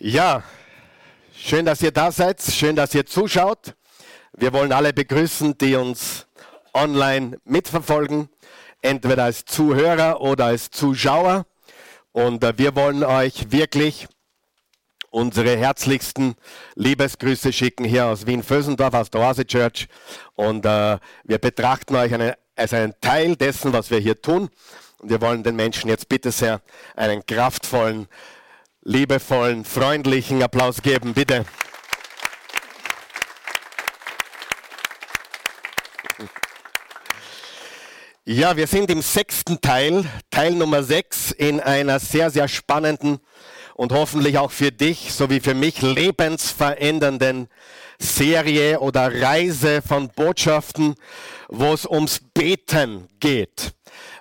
Ja, schön, dass ihr da seid, schön, dass ihr zuschaut. Wir wollen alle begrüßen, die uns online mitverfolgen, entweder als Zuhörer oder als Zuschauer. Und äh, wir wollen euch wirklich unsere herzlichsten Liebesgrüße schicken hier aus Wien-Vösendorf, aus der Oase Church. Und äh, wir betrachten euch eine, als einen Teil dessen, was wir hier tun. Und wir wollen den Menschen jetzt bitte sehr einen kraftvollen liebevollen, freundlichen Applaus geben, bitte. Ja, wir sind im sechsten Teil, Teil Nummer sechs, in einer sehr, sehr spannenden und hoffentlich auch für dich sowie für mich lebensverändernden Serie oder Reise von Botschaften, wo es ums Beten geht.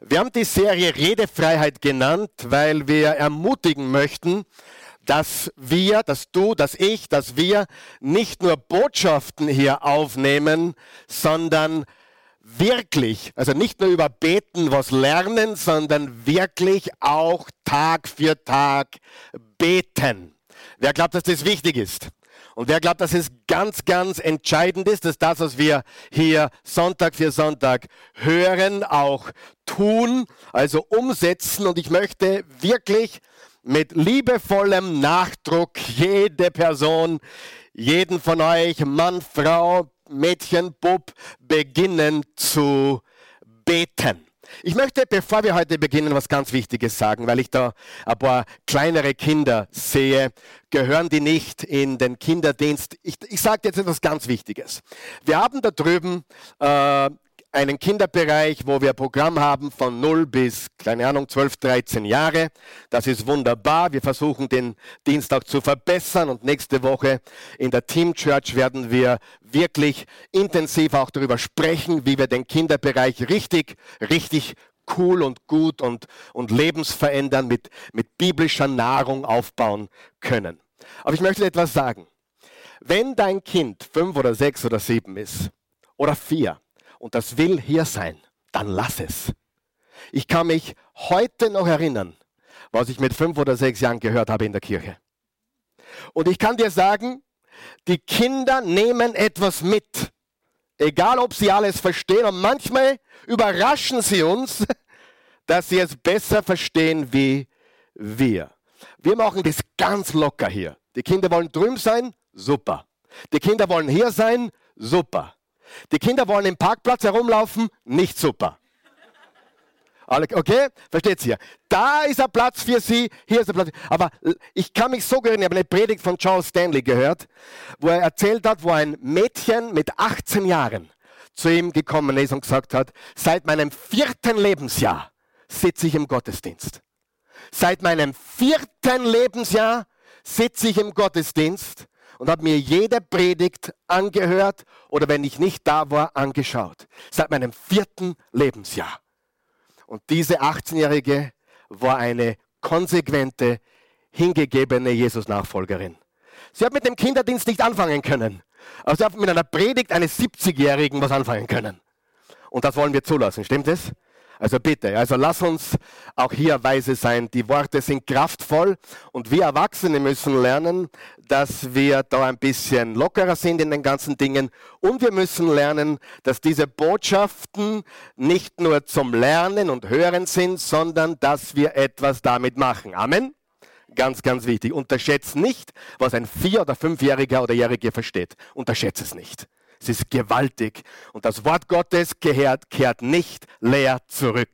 Wir haben die Serie Redefreiheit genannt, weil wir ermutigen möchten, dass wir, dass du, dass ich, dass wir nicht nur Botschaften hier aufnehmen, sondern wirklich, also nicht nur über Beten was lernen, sondern wirklich auch Tag für Tag beten. Wer glaubt, dass das wichtig ist? Und wer glaubt, dass es ganz, ganz entscheidend ist, dass das, was wir hier Sonntag für Sonntag hören, auch tun, also umsetzen. Und ich möchte wirklich mit liebevollem Nachdruck jede Person, jeden von euch, Mann, Frau, Mädchen, Bub, beginnen zu beten. Ich möchte, bevor wir heute beginnen, was ganz Wichtiges sagen, weil ich da ein paar kleinere Kinder sehe. Gehören die nicht in den Kinderdienst? Ich, ich sage jetzt etwas ganz Wichtiges. Wir haben da drüben äh, einen Kinderbereich, wo wir Programm haben von 0 bis, keine Ahnung, 12, 13 Jahre. Das ist wunderbar. Wir versuchen den Dienst auch zu verbessern und nächste Woche in der Team Church werden wir wirklich intensiv auch darüber sprechen, wie wir den Kinderbereich richtig, richtig cool und gut und, und lebensverändern mit, mit biblischer Nahrung aufbauen können. Aber ich möchte etwas sagen. Wenn dein Kind fünf oder sechs oder sieben ist oder vier, und das will hier sein, dann lass es. Ich kann mich heute noch erinnern, was ich mit fünf oder sechs Jahren gehört habe in der Kirche. Und ich kann dir sagen, die Kinder nehmen etwas mit. Egal, ob sie alles verstehen. Und manchmal überraschen sie uns, dass sie es besser verstehen wie wir. Wir machen das ganz locker hier. Die Kinder wollen drüben sein, super. Die Kinder wollen hier sein, super. Die Kinder wollen im Parkplatz herumlaufen, nicht super. Okay, versteht ihr? Da ist ein Platz für sie, hier ist ein Platz. Aber ich kann mich so erinnern, ich habe eine Predigt von Charles Stanley gehört, wo er erzählt hat, wo ein Mädchen mit 18 Jahren zu ihm gekommen ist und gesagt hat, seit meinem vierten Lebensjahr sitze ich im Gottesdienst. Seit meinem vierten Lebensjahr sitze ich im Gottesdienst und habe mir jede Predigt angehört oder wenn ich nicht da war, angeschaut. Seit meinem vierten Lebensjahr. Und diese 18-Jährige war eine konsequente, hingegebene Jesus-Nachfolgerin. Sie hat mit dem Kinderdienst nicht anfangen können. Aber sie hat mit einer Predigt eines 70-Jährigen was anfangen können. Und das wollen wir zulassen, stimmt es? Also bitte, also lass uns auch hier weise sein. Die Worte sind kraftvoll und wir Erwachsene müssen lernen, dass wir da ein bisschen lockerer sind in den ganzen Dingen und wir müssen lernen, dass diese Botschaften nicht nur zum Lernen und Hören sind, sondern dass wir etwas damit machen. Amen. Ganz, ganz wichtig. Unterschätzt nicht, was ein Vier- oder Fünfjähriger oder Jähriger versteht. Unterschätzt es nicht. Es ist gewaltig. Und das Wort Gottes kehrt, kehrt nicht leer zurück.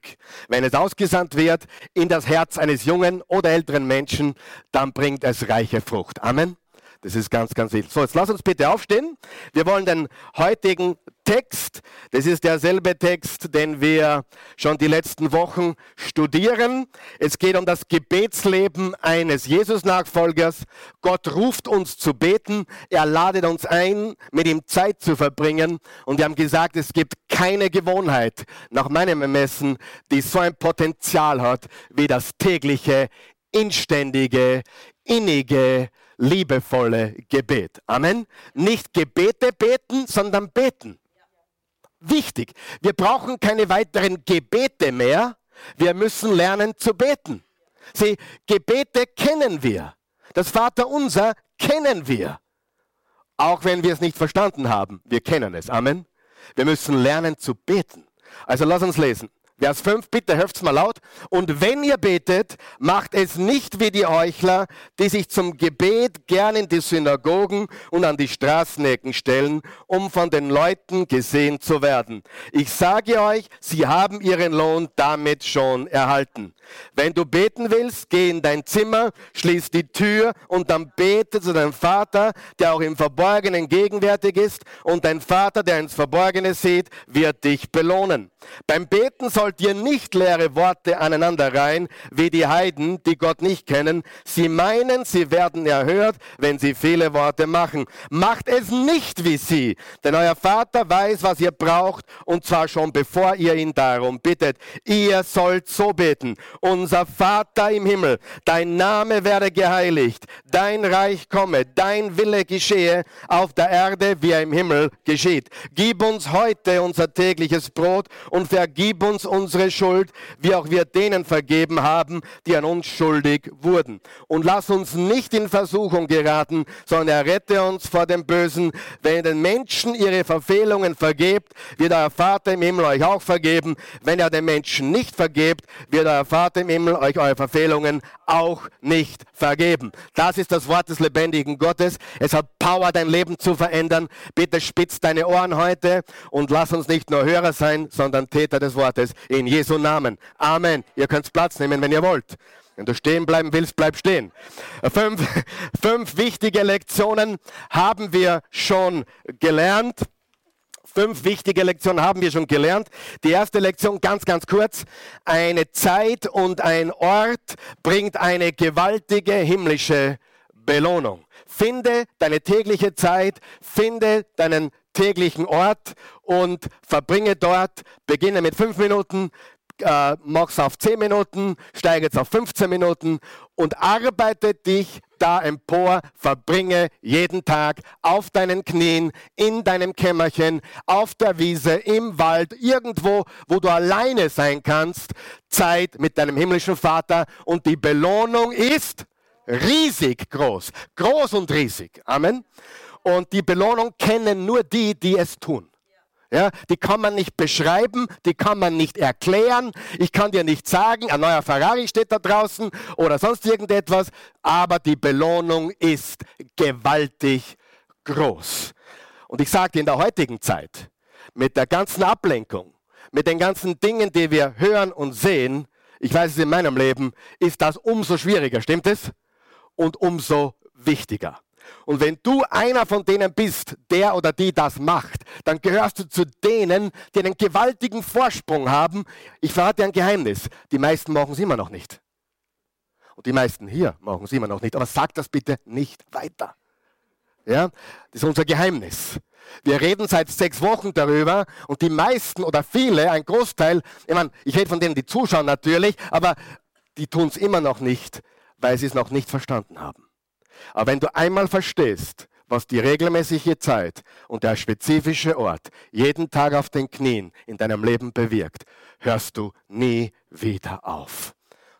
Wenn es ausgesandt wird in das Herz eines jungen oder älteren Menschen, dann bringt es reiche Frucht. Amen. Das ist ganz, ganz wichtig. So, jetzt lass uns bitte aufstehen. Wir wollen den heutigen Text, das ist derselbe Text, den wir schon die letzten Wochen studieren. Es geht um das Gebetsleben eines Jesus-Nachfolgers. Gott ruft uns zu beten. Er ladet uns ein, mit ihm Zeit zu verbringen. Und wir haben gesagt, es gibt keine Gewohnheit, nach meinem Ermessen, die so ein Potenzial hat, wie das tägliche, inständige, innige, liebevolle Gebet. Amen. Nicht Gebete beten, sondern beten. Wichtig. Wir brauchen keine weiteren Gebete mehr. Wir müssen lernen zu beten. Sie, Gebete kennen wir. Das Vaterunser kennen wir. Auch wenn wir es nicht verstanden haben. Wir kennen es. Amen. Wir müssen lernen zu beten. Also lass uns lesen. Vers 5, bitte helft's mal laut. Und wenn ihr betet, macht es nicht wie die Heuchler, die sich zum Gebet gern in die Synagogen und an die Straßenecken stellen, um von den Leuten gesehen zu werden. Ich sage euch, sie haben ihren Lohn damit schon erhalten. Wenn du beten willst, geh in dein Zimmer, schließ die Tür und dann bete zu deinem Vater, der auch im Verborgenen gegenwärtig ist und dein Vater, der ins Verborgene sieht, wird dich belohnen. Beim Beten sollt ihr nicht leere Worte aneinander reihen, wie die Heiden, die Gott nicht kennen. Sie meinen, sie werden erhört, wenn sie viele Worte machen. Macht es nicht wie sie, denn euer Vater weiß, was ihr braucht, und zwar schon bevor ihr ihn darum bittet. Ihr sollt so beten unser Vater im Himmel, dein Name werde geheiligt, dein Reich komme, dein Wille geschehe auf der Erde, wie er im Himmel geschieht. Gib uns heute unser tägliches Brot und vergib uns unsere Schuld, wie auch wir denen vergeben haben, die an uns schuldig wurden. Und lass uns nicht in Versuchung geraten, sondern errette uns vor dem Bösen. Wenn ihr den Menschen ihre Verfehlungen vergebt, wird euer Vater im Himmel euch auch vergeben. Wenn ihr den Menschen nicht vergebt, wird euer Vater im Himmel euch eure Verfehlungen auch nicht vergeben. Das ist das Wort des lebendigen Gottes. Es hat Power, dein Leben zu verändern. Bitte spitz deine Ohren heute und lass uns nicht nur Hörer sein, sondern Täter des Wortes. In Jesu Namen. Amen. Ihr könnt Platz nehmen, wenn ihr wollt. Wenn du stehen bleiben willst, bleib stehen. Fünf, fünf wichtige Lektionen haben wir schon gelernt. Fünf wichtige Lektionen haben wir schon gelernt. Die erste Lektion ganz, ganz kurz. Eine Zeit und ein Ort bringt eine gewaltige himmlische Belohnung. Finde deine tägliche Zeit, finde deinen täglichen Ort und verbringe dort, beginne mit fünf Minuten, äh, mach's auf 10 Minuten, steige jetzt auf 15 Minuten und arbeite dich da empor, verbringe jeden Tag auf deinen Knien, in deinem Kämmerchen, auf der Wiese, im Wald, irgendwo, wo du alleine sein kannst, Zeit mit deinem himmlischen Vater und die Belohnung ist riesig groß, groß und riesig. Amen. Und die Belohnung kennen nur die, die es tun. Ja, die kann man nicht beschreiben, die kann man nicht erklären. Ich kann dir nicht sagen, ein neuer Ferrari steht da draußen oder sonst irgendetwas, aber die Belohnung ist gewaltig groß. Und ich sage dir in der heutigen Zeit, mit der ganzen Ablenkung, mit den ganzen Dingen, die wir hören und sehen, ich weiß es in meinem Leben, ist das umso schwieriger, stimmt es? Und umso wichtiger. Und wenn du einer von denen bist, der oder die das macht, dann gehörst du zu denen, die einen gewaltigen Vorsprung haben. Ich verrate dir ein Geheimnis. Die meisten machen es immer noch nicht. Und die meisten hier machen es immer noch nicht. Aber sag das bitte nicht weiter. Ja, das ist unser Geheimnis. Wir reden seit sechs Wochen darüber und die meisten oder viele, ein Großteil, ich meine, ich rede von denen, die zuschauen natürlich, aber die tun es immer noch nicht, weil sie es noch nicht verstanden haben. Aber wenn du einmal verstehst, was die regelmäßige Zeit und der spezifische Ort jeden Tag auf den Knien in deinem Leben bewirkt, hörst du nie wieder auf.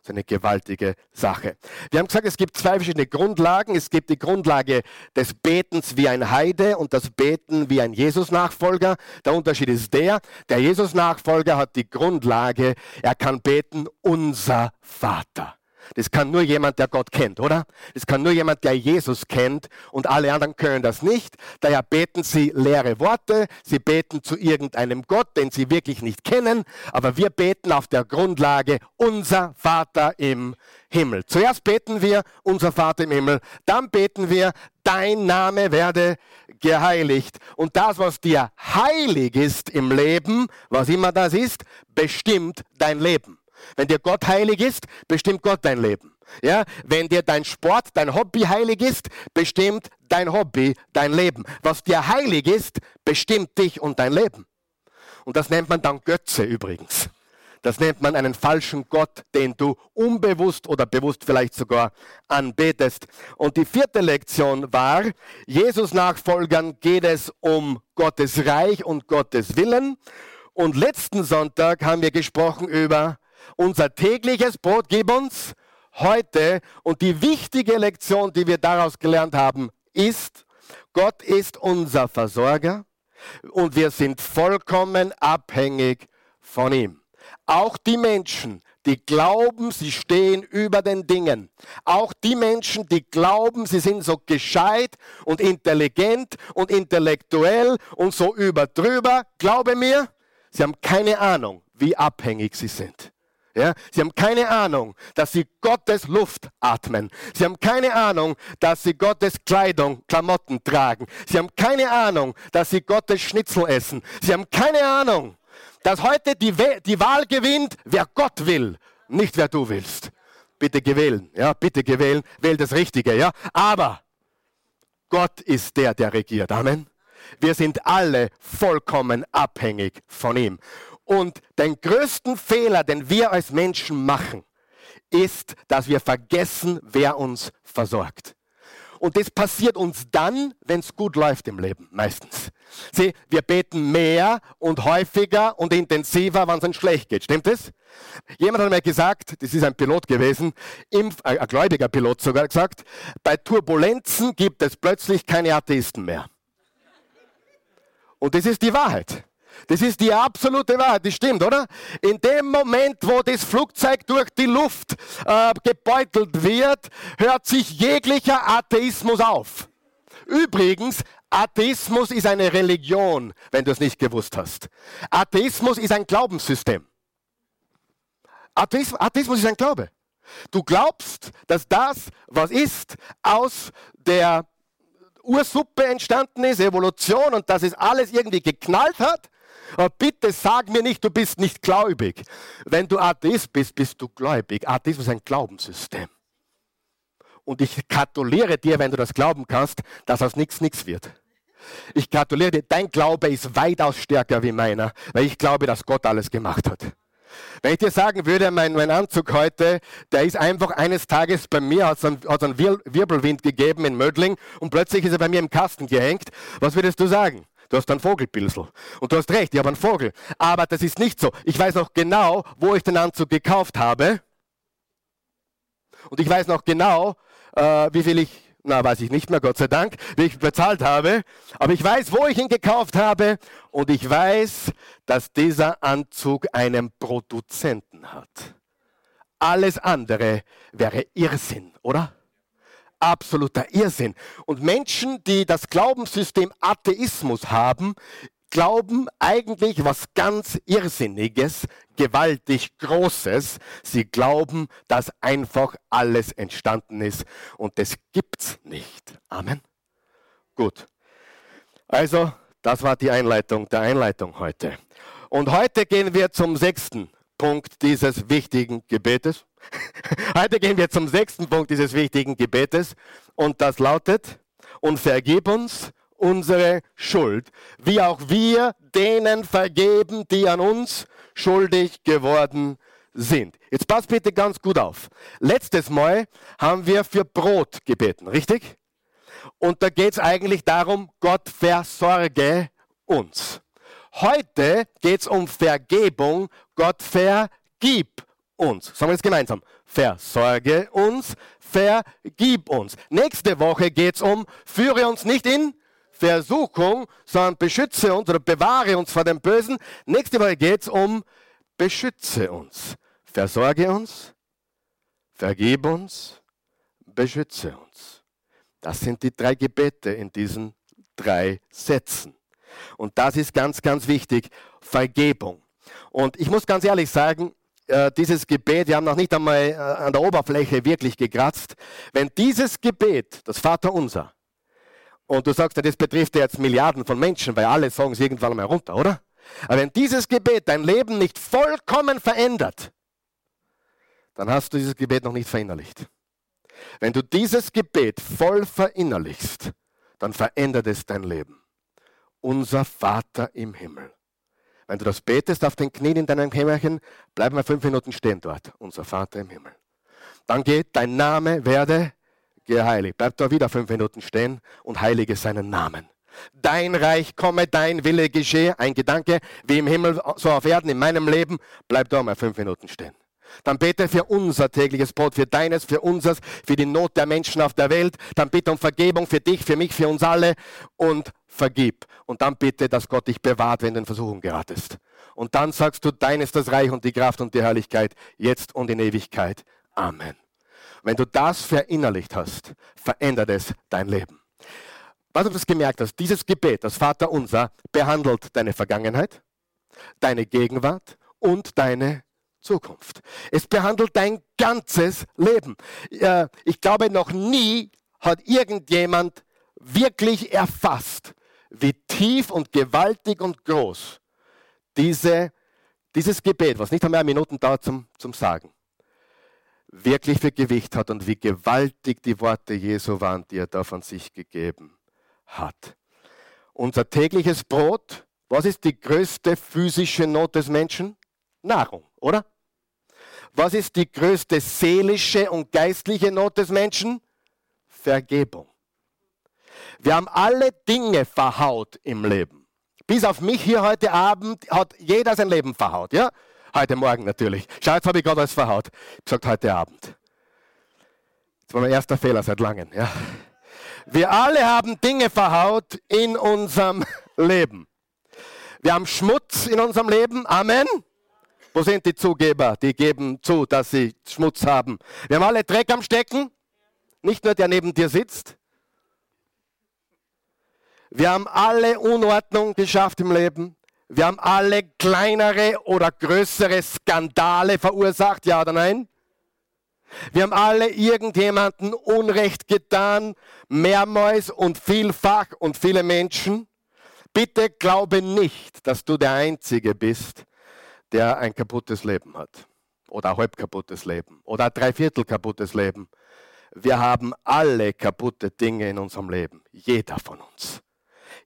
Das ist eine gewaltige Sache. Wir haben gesagt, es gibt zwei verschiedene Grundlagen. Es gibt die Grundlage des Betens wie ein Heide und das Beten wie ein Jesus-Nachfolger. Der Unterschied ist der, der Jesus-Nachfolger hat die Grundlage, er kann beten, unser Vater. Das kann nur jemand, der Gott kennt, oder? Das kann nur jemand, der Jesus kennt und alle anderen können das nicht. Daher beten sie leere Worte, sie beten zu irgendeinem Gott, den sie wirklich nicht kennen, aber wir beten auf der Grundlage unser Vater im Himmel. Zuerst beten wir unser Vater im Himmel, dann beten wir dein Name werde geheiligt. Und das, was dir heilig ist im Leben, was immer das ist, bestimmt dein Leben. Wenn dir Gott heilig ist, bestimmt Gott dein Leben. Ja, wenn dir dein Sport, dein Hobby heilig ist, bestimmt dein Hobby dein Leben. Was dir heilig ist, bestimmt dich und dein Leben. Und das nennt man dann Götze übrigens. Das nennt man einen falschen Gott, den du unbewusst oder bewusst vielleicht sogar anbetest. Und die vierte Lektion war, Jesus Nachfolgern geht es um Gottes Reich und Gottes Willen. Und letzten Sonntag haben wir gesprochen über unser tägliches Brot gib uns heute und die wichtige Lektion, die wir daraus gelernt haben, ist, Gott ist unser Versorger und wir sind vollkommen abhängig von ihm. Auch die Menschen, die glauben, sie stehen über den Dingen. Auch die Menschen, die glauben, sie sind so gescheit und intelligent und intellektuell und so überdrüber, glaube mir, sie haben keine Ahnung, wie abhängig sie sind. Ja, sie haben keine Ahnung, dass sie Gottes Luft atmen. Sie haben keine Ahnung, dass sie Gottes Kleidung, Klamotten tragen. Sie haben keine Ahnung, dass sie Gottes Schnitzel essen. Sie haben keine Ahnung, dass heute die, die Wahl gewinnt, wer Gott will, nicht wer du willst. Bitte gewählen, ja, bitte gewählen, wähl das Richtige, ja. Aber Gott ist der, der regiert. Amen. Wir sind alle vollkommen abhängig von ihm. Und den größten Fehler, den wir als Menschen machen, ist, dass wir vergessen, wer uns versorgt. Und das passiert uns dann, wenn es gut läuft im Leben, meistens. Sieh, wir beten mehr und häufiger und intensiver, wenn es uns schlecht geht. Stimmt das? Jemand hat mir gesagt, das ist ein Pilot gewesen, äh, ein gläubiger Pilot sogar gesagt, bei Turbulenzen gibt es plötzlich keine Atheisten mehr. Und das ist die Wahrheit. Das ist die absolute Wahrheit, das stimmt, oder? In dem Moment, wo das Flugzeug durch die Luft äh, gebeutelt wird, hört sich jeglicher Atheismus auf. Übrigens, Atheismus ist eine Religion, wenn du es nicht gewusst hast. Atheismus ist ein Glaubenssystem. Atheismus, Atheismus ist ein Glaube. Du glaubst, dass das, was ist, aus der Ursuppe entstanden ist, Evolution und dass es alles irgendwie geknallt hat aber bitte sag mir nicht, du bist nicht gläubig. Wenn du Atheist bist, bist du gläubig. Atheismus ist ein Glaubenssystem. Und ich gratuliere dir, wenn du das glauben kannst, dass aus nichts nichts wird. Ich gratuliere dir, dein Glaube ist weitaus stärker wie meiner, weil ich glaube, dass Gott alles gemacht hat. Wenn ich dir sagen würde, mein, mein Anzug heute, der ist einfach eines Tages bei mir, hat es einen, einen Wirbelwind gegeben in Mödling und plötzlich ist er bei mir im Kasten gehängt, was würdest du sagen? Du hast einen Vogelpilsel. Und du hast recht, ich habe einen Vogel. Aber das ist nicht so. Ich weiß noch genau, wo ich den Anzug gekauft habe. Und ich weiß noch genau, äh, wie viel ich, na weiß ich nicht mehr, Gott sei Dank, wie ich bezahlt habe. Aber ich weiß, wo ich ihn gekauft habe. Und ich weiß, dass dieser Anzug einen Produzenten hat. Alles andere wäre Irrsinn, oder? Absoluter Irrsinn. Und Menschen, die das Glaubenssystem Atheismus haben, glauben eigentlich was ganz Irrsinniges, gewaltig Großes. Sie glauben, dass einfach alles entstanden ist und das gibt's nicht. Amen. Gut. Also, das war die Einleitung der Einleitung heute. Und heute gehen wir zum sechsten Punkt dieses wichtigen Gebetes. Heute gehen wir zum sechsten Punkt dieses wichtigen Gebetes und das lautet, und vergib uns unsere Schuld, wie auch wir denen vergeben, die an uns schuldig geworden sind. Jetzt passt bitte ganz gut auf. Letztes Mal haben wir für Brot gebeten, richtig? Und da geht es eigentlich darum, Gott versorge uns. Heute geht es um Vergebung. Gott vergib uns. Sagen wir es gemeinsam. Versorge uns, vergib uns. Nächste Woche geht es um, führe uns nicht in Versuchung, sondern beschütze uns oder bewahre uns vor dem Bösen. Nächste Woche geht es um, beschütze uns. Versorge uns, vergib uns, beschütze uns. Das sind die drei Gebete in diesen drei Sätzen. Und das ist ganz, ganz wichtig. Vergebung. Und ich muss ganz ehrlich sagen, äh, dieses Gebet, wir haben noch nicht einmal äh, an der Oberfläche wirklich gekratzt. Wenn dieses Gebet, das Vaterunser, und du sagst, das betrifft jetzt Milliarden von Menschen, weil alle sagen es irgendwann mal runter, oder? Aber wenn dieses Gebet dein Leben nicht vollkommen verändert, dann hast du dieses Gebet noch nicht verinnerlicht. Wenn du dieses Gebet voll verinnerlichst, dann verändert es dein Leben unser Vater im Himmel. Wenn du das betest auf den Knien in deinem Kämmerchen, bleib mal fünf Minuten stehen dort. Unser Vater im Himmel. Dann geht dein Name, werde geheiligt. Bleib da wieder fünf Minuten stehen und heilige seinen Namen. Dein Reich komme, dein Wille geschehe. Ein Gedanke, wie im Himmel, so auf Erden, in meinem Leben. Bleib da mal fünf Minuten stehen. Dann bete für unser tägliches Brot, für deines, für unseres, für die Not der Menschen auf der Welt. Dann bitte um Vergebung für dich, für mich, für uns alle und vergib. Und dann bitte, dass Gott dich bewahrt, wenn du in Versuchung geratest. Und dann sagst du, dein ist das Reich und die Kraft und die Herrlichkeit, jetzt und in Ewigkeit. Amen. Wenn du das verinnerlicht hast, verändert es dein Leben. Was du das gemerkt hast, dieses Gebet, das Vater unser, behandelt deine Vergangenheit, deine Gegenwart und deine Zukunft. Es behandelt dein ganzes Leben. Ich glaube, noch nie hat irgendjemand wirklich erfasst, wie tief und gewaltig und groß diese, dieses Gebet, was nicht einmal Minuten dauert zum, zum Sagen, wirklich für Gewicht hat und wie gewaltig die Worte Jesu waren, die er da von sich gegeben hat. Unser tägliches Brot, was ist die größte physische Not des Menschen? Nahrung, oder? Was ist die größte seelische und geistliche Not des Menschen? Vergebung. Wir haben alle Dinge verhaut im Leben. Bis auf mich hier heute Abend hat jeder sein Leben verhaut, ja? Heute Morgen natürlich. Schau, jetzt habe ich gerade alles verhaut. Ich gesagt, heute Abend. Das war mein erster Fehler seit langem, ja? Wir alle haben Dinge verhaut in unserem Leben. Wir haben Schmutz in unserem Leben. Amen. Wo sind die Zugeber? Die geben zu, dass sie Schmutz haben. Wir haben alle Dreck am Stecken. Nicht nur der neben dir sitzt. Wir haben alle Unordnung geschafft im Leben. Wir haben alle kleinere oder größere Skandale verursacht, ja oder nein? Wir haben alle irgendjemanden Unrecht getan, mehrmals und vielfach und viele Menschen. Bitte glaube nicht, dass du der Einzige bist, der ein kaputtes Leben hat oder ein halb kaputtes Leben oder ein Dreiviertel kaputtes Leben. Wir haben alle kaputte Dinge in unserem Leben, jeder von uns.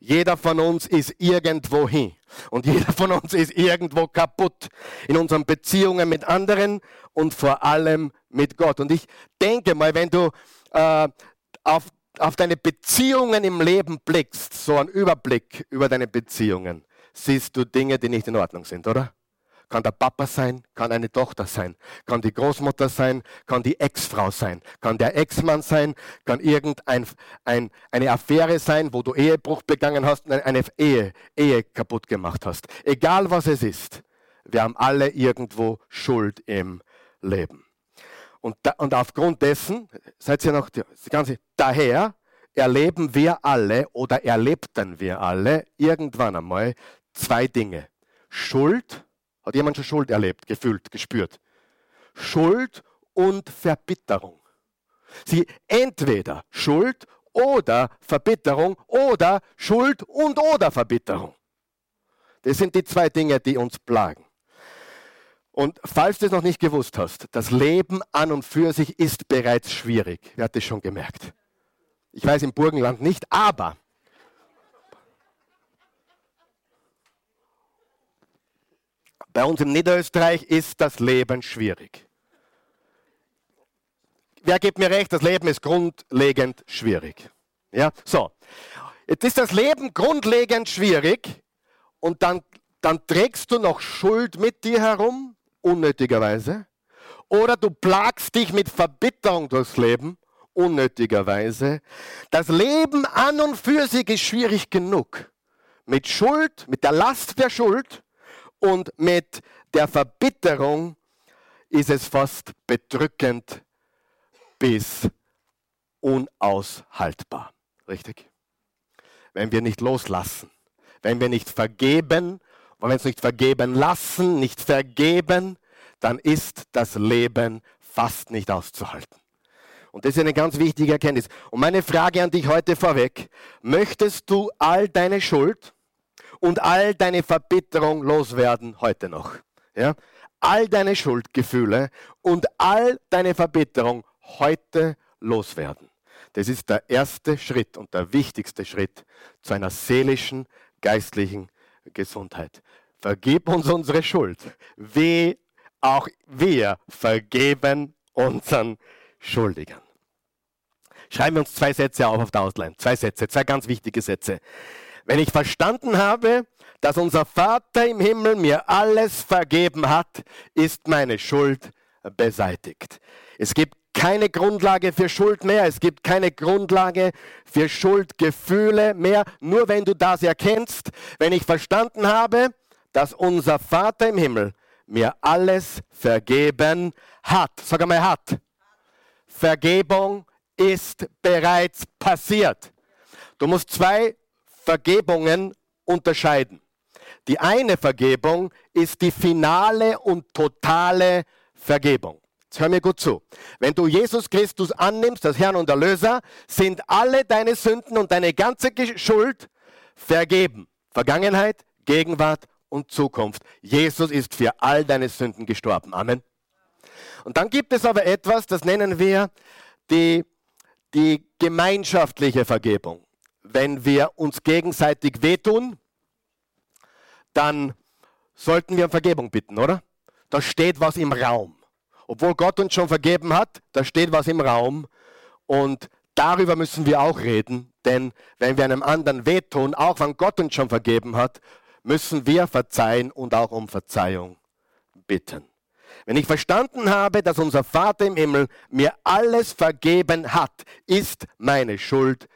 Jeder von uns ist irgendwo hin und jeder von uns ist irgendwo kaputt in unseren Beziehungen mit anderen und vor allem mit Gott. Und ich denke mal, wenn du äh, auf, auf deine Beziehungen im Leben blickst, so einen Überblick über deine Beziehungen, siehst du Dinge, die nicht in Ordnung sind, oder? Kann der Papa sein, kann eine Tochter sein, kann die Großmutter sein, kann die Ex-Frau sein, kann der Ex-Mann sein, kann irgendeine ein, eine Affäre sein, wo du Ehebruch begangen hast und eine Ehe, Ehe kaputt gemacht hast. Egal was es ist, wir haben alle irgendwo Schuld im Leben. Und, da, und aufgrund dessen, seid ihr noch, die ganze, daher erleben wir alle oder erlebten wir alle irgendwann einmal zwei Dinge. Schuld hat jemand schon Schuld erlebt, gefühlt, gespürt? Schuld und Verbitterung. Sie entweder Schuld oder Verbitterung oder Schuld und oder Verbitterung. Das sind die zwei Dinge, die uns plagen. Und falls du es noch nicht gewusst hast, das Leben an und für sich ist bereits schwierig. Wer hat das schon gemerkt? Ich weiß im Burgenland nicht, aber Bei uns in Niederösterreich ist das Leben schwierig. Wer gibt mir recht, das Leben ist grundlegend schwierig. Ja, so. Jetzt ist das Leben grundlegend schwierig und dann, dann trägst du noch Schuld mit dir herum, unnötigerweise. Oder du plagst dich mit Verbitterung durchs Leben, unnötigerweise. Das Leben an und für sich ist schwierig genug. Mit Schuld, mit der Last der Schuld und mit der Verbitterung ist es fast bedrückend bis unaushaltbar. Richtig? Wenn wir nicht loslassen, wenn wir nicht vergeben, und wenn wir uns nicht vergeben lassen, nicht vergeben, dann ist das Leben fast nicht auszuhalten. Und das ist eine ganz wichtige Erkenntnis. Und meine Frage an dich heute vorweg, möchtest du all deine Schuld, und all deine Verbitterung loswerden heute noch. Ja? All deine Schuldgefühle und all deine Verbitterung heute loswerden. Das ist der erste Schritt und der wichtigste Schritt zu einer seelischen, geistlichen Gesundheit. Vergib uns unsere Schuld, wie auch wir vergeben unseren Schuldigern. Schreiben wir uns zwei Sätze auf auf der Outline. Zwei Sätze, zwei ganz wichtige Sätze. Wenn ich verstanden habe, dass unser Vater im Himmel mir alles vergeben hat, ist meine Schuld beseitigt. Es gibt keine Grundlage für Schuld mehr. Es gibt keine Grundlage für Schuldgefühle mehr. Nur wenn du das erkennst, wenn ich verstanden habe, dass unser Vater im Himmel mir alles vergeben hat. Sag einmal hat. Vergebung ist bereits passiert. Du musst zwei Vergebungen unterscheiden. Die eine Vergebung ist die finale und totale Vergebung. Jetzt hör mir gut zu. Wenn du Jesus Christus annimmst, als Herrn und Erlöser, sind alle deine Sünden und deine ganze Schuld vergeben. Vergangenheit, Gegenwart und Zukunft. Jesus ist für all deine Sünden gestorben. Amen. Und dann gibt es aber etwas, das nennen wir die, die gemeinschaftliche Vergebung. Wenn wir uns gegenseitig wehtun, dann sollten wir um Vergebung bitten, oder? Da steht was im Raum obwohl Gott uns schon vergeben hat, da steht was im Raum und darüber müssen wir auch reden, denn wenn wir einem anderen wehtun, auch wenn Gott uns schon vergeben hat, müssen wir verzeihen und auch um Verzeihung bitten. Wenn ich verstanden habe, dass unser Vater im Himmel mir alles vergeben hat, ist meine Schuld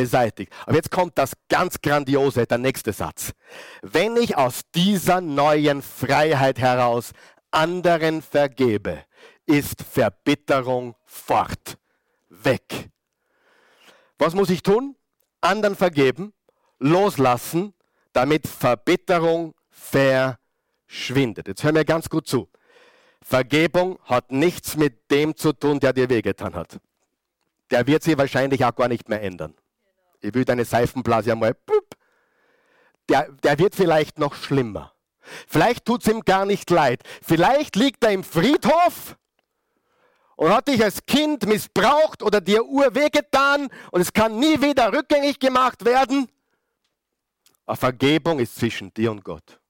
beseitigt. Aber jetzt kommt das ganz Grandiose, der nächste Satz. Wenn ich aus dieser neuen Freiheit heraus anderen vergebe, ist Verbitterung fort, weg. Was muss ich tun? Anderen vergeben, loslassen, damit Verbitterung verschwindet. Jetzt hör mir ganz gut zu. Vergebung hat nichts mit dem zu tun, der dir wehgetan hat. Der wird sich wahrscheinlich auch gar nicht mehr ändern. Ich will deine Seifenblase einmal, der, der wird vielleicht noch schlimmer. Vielleicht tut es ihm gar nicht leid. Vielleicht liegt er im Friedhof und hat dich als Kind missbraucht oder dir urweh getan und es kann nie wieder rückgängig gemacht werden. Aber Vergebung ist zwischen dir und Gott.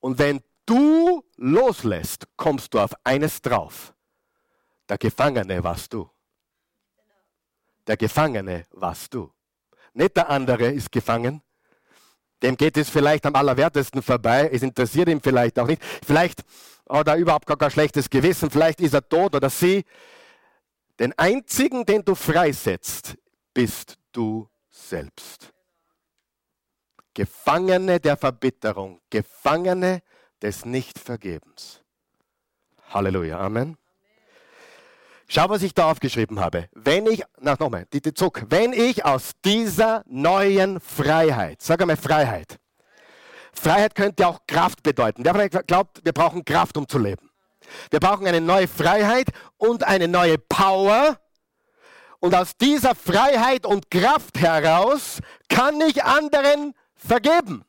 Und wenn du loslässt, kommst du auf eines drauf. Der Gefangene warst du. Der Gefangene warst du. Nicht der andere ist gefangen. Dem geht es vielleicht am allerwertesten vorbei. Es interessiert ihn vielleicht auch nicht. Vielleicht hat er überhaupt gar kein schlechtes Gewissen, vielleicht ist er tot oder sie. Den einzigen, den du freisetzt, bist du selbst. Gefangene der Verbitterung, Gefangene des Nichtvergebens. Halleluja, Amen. Schau, was ich da aufgeschrieben habe. Wenn ich, na nochmal, die, die Zuck, wenn ich aus dieser neuen Freiheit, sag einmal Freiheit, Freiheit könnte auch Kraft bedeuten. Wer glaubt, wir brauchen Kraft, um zu leben? Wir brauchen eine neue Freiheit und eine neue Power. Und aus dieser Freiheit und Kraft heraus kann ich anderen vergeben.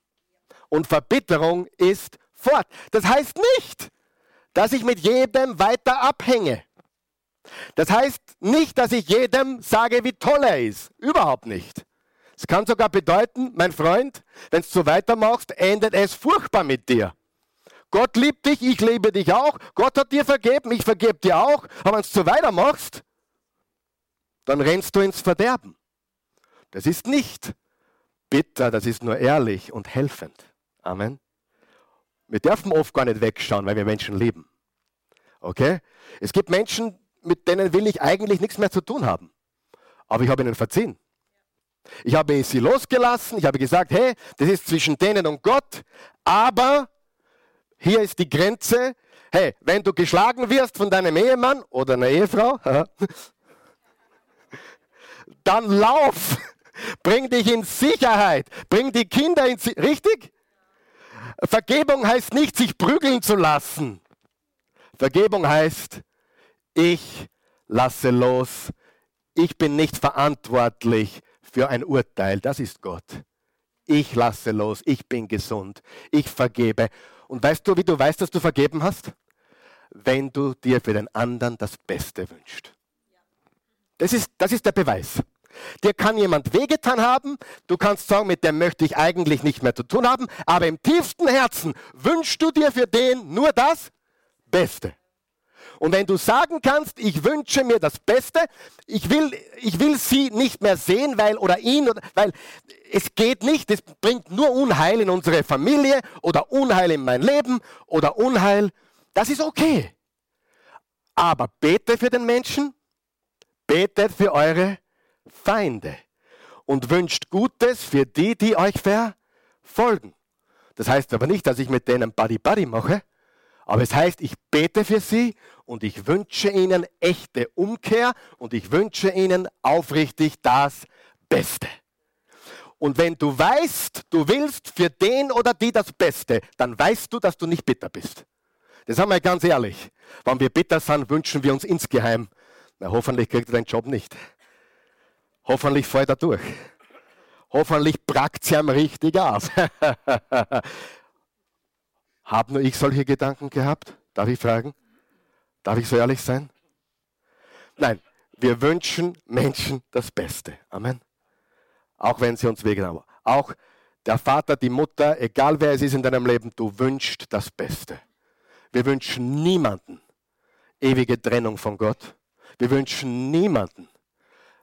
Und Verbitterung ist fort. Das heißt nicht, dass ich mit jedem weiter abhänge. Das heißt nicht, dass ich jedem sage, wie toll er ist. Überhaupt nicht. Es kann sogar bedeuten, mein Freund, wenn du so weitermachst, endet es furchtbar mit dir. Gott liebt dich, ich liebe dich auch. Gott hat dir vergeben, ich vergebe dir auch. Aber wenn du so weitermachst, dann rennst du ins Verderben. Das ist nicht bitter, das ist nur ehrlich und helfend. Amen. Wir dürfen oft gar nicht wegschauen, weil wir Menschen lieben. Okay? Es gibt Menschen, mit denen will ich eigentlich nichts mehr zu tun haben. Aber ich habe ihnen verziehen. Ich habe sie losgelassen, ich habe gesagt, hey, das ist zwischen denen und Gott, aber hier ist die Grenze. Hey, wenn du geschlagen wirst von deinem Ehemann oder einer Ehefrau, dann lauf, bring dich in Sicherheit, bring die Kinder in Sicherheit. Richtig? Vergebung heißt nicht, sich prügeln zu lassen. Vergebung heißt, ich lasse los. Ich bin nicht verantwortlich für ein Urteil, das ist Gott. Ich lasse los, ich bin gesund, ich vergebe. Und weißt du, wie du weißt, dass du vergeben hast? Wenn du dir für den anderen das Beste wünschst. Das ist, das ist der Beweis. Dir kann jemand wehgetan haben, du kannst sagen, mit dem möchte ich eigentlich nicht mehr zu tun haben, aber im tiefsten Herzen wünschst du dir für den nur das Beste. Und wenn du sagen kannst, ich wünsche mir das Beste, ich will, ich will sie nicht mehr sehen, weil, oder ihn, oder, weil es geht nicht, es bringt nur Unheil in unsere Familie oder Unheil in mein Leben oder Unheil, das ist okay. Aber bete für den Menschen, betet für eure Feinde und wünscht Gutes für die, die euch verfolgen. Das heißt aber nicht, dass ich mit denen Buddy-Buddy mache, aber es heißt, ich bete für sie und ich wünsche ihnen echte Umkehr und ich wünsche ihnen aufrichtig das Beste. Und wenn du weißt, du willst für den oder die das Beste, dann weißt du, dass du nicht bitter bist. Das haben wir ganz ehrlich. Wenn wir bitter sind, wünschen wir uns insgeheim, na hoffentlich kriegt er den Job nicht. Hoffentlich fällt er durch. Hoffentlich prackt sie ihm richtig auf. Hab nur ich solche Gedanken gehabt? Darf ich fragen? Darf ich so ehrlich sein? Nein, wir wünschen Menschen das Beste. Amen. Auch wenn sie uns wehgetan haben. Auch der Vater, die Mutter, egal wer es ist in deinem Leben, du wünschst das Beste. Wir wünschen niemanden ewige Trennung von Gott. Wir wünschen niemanden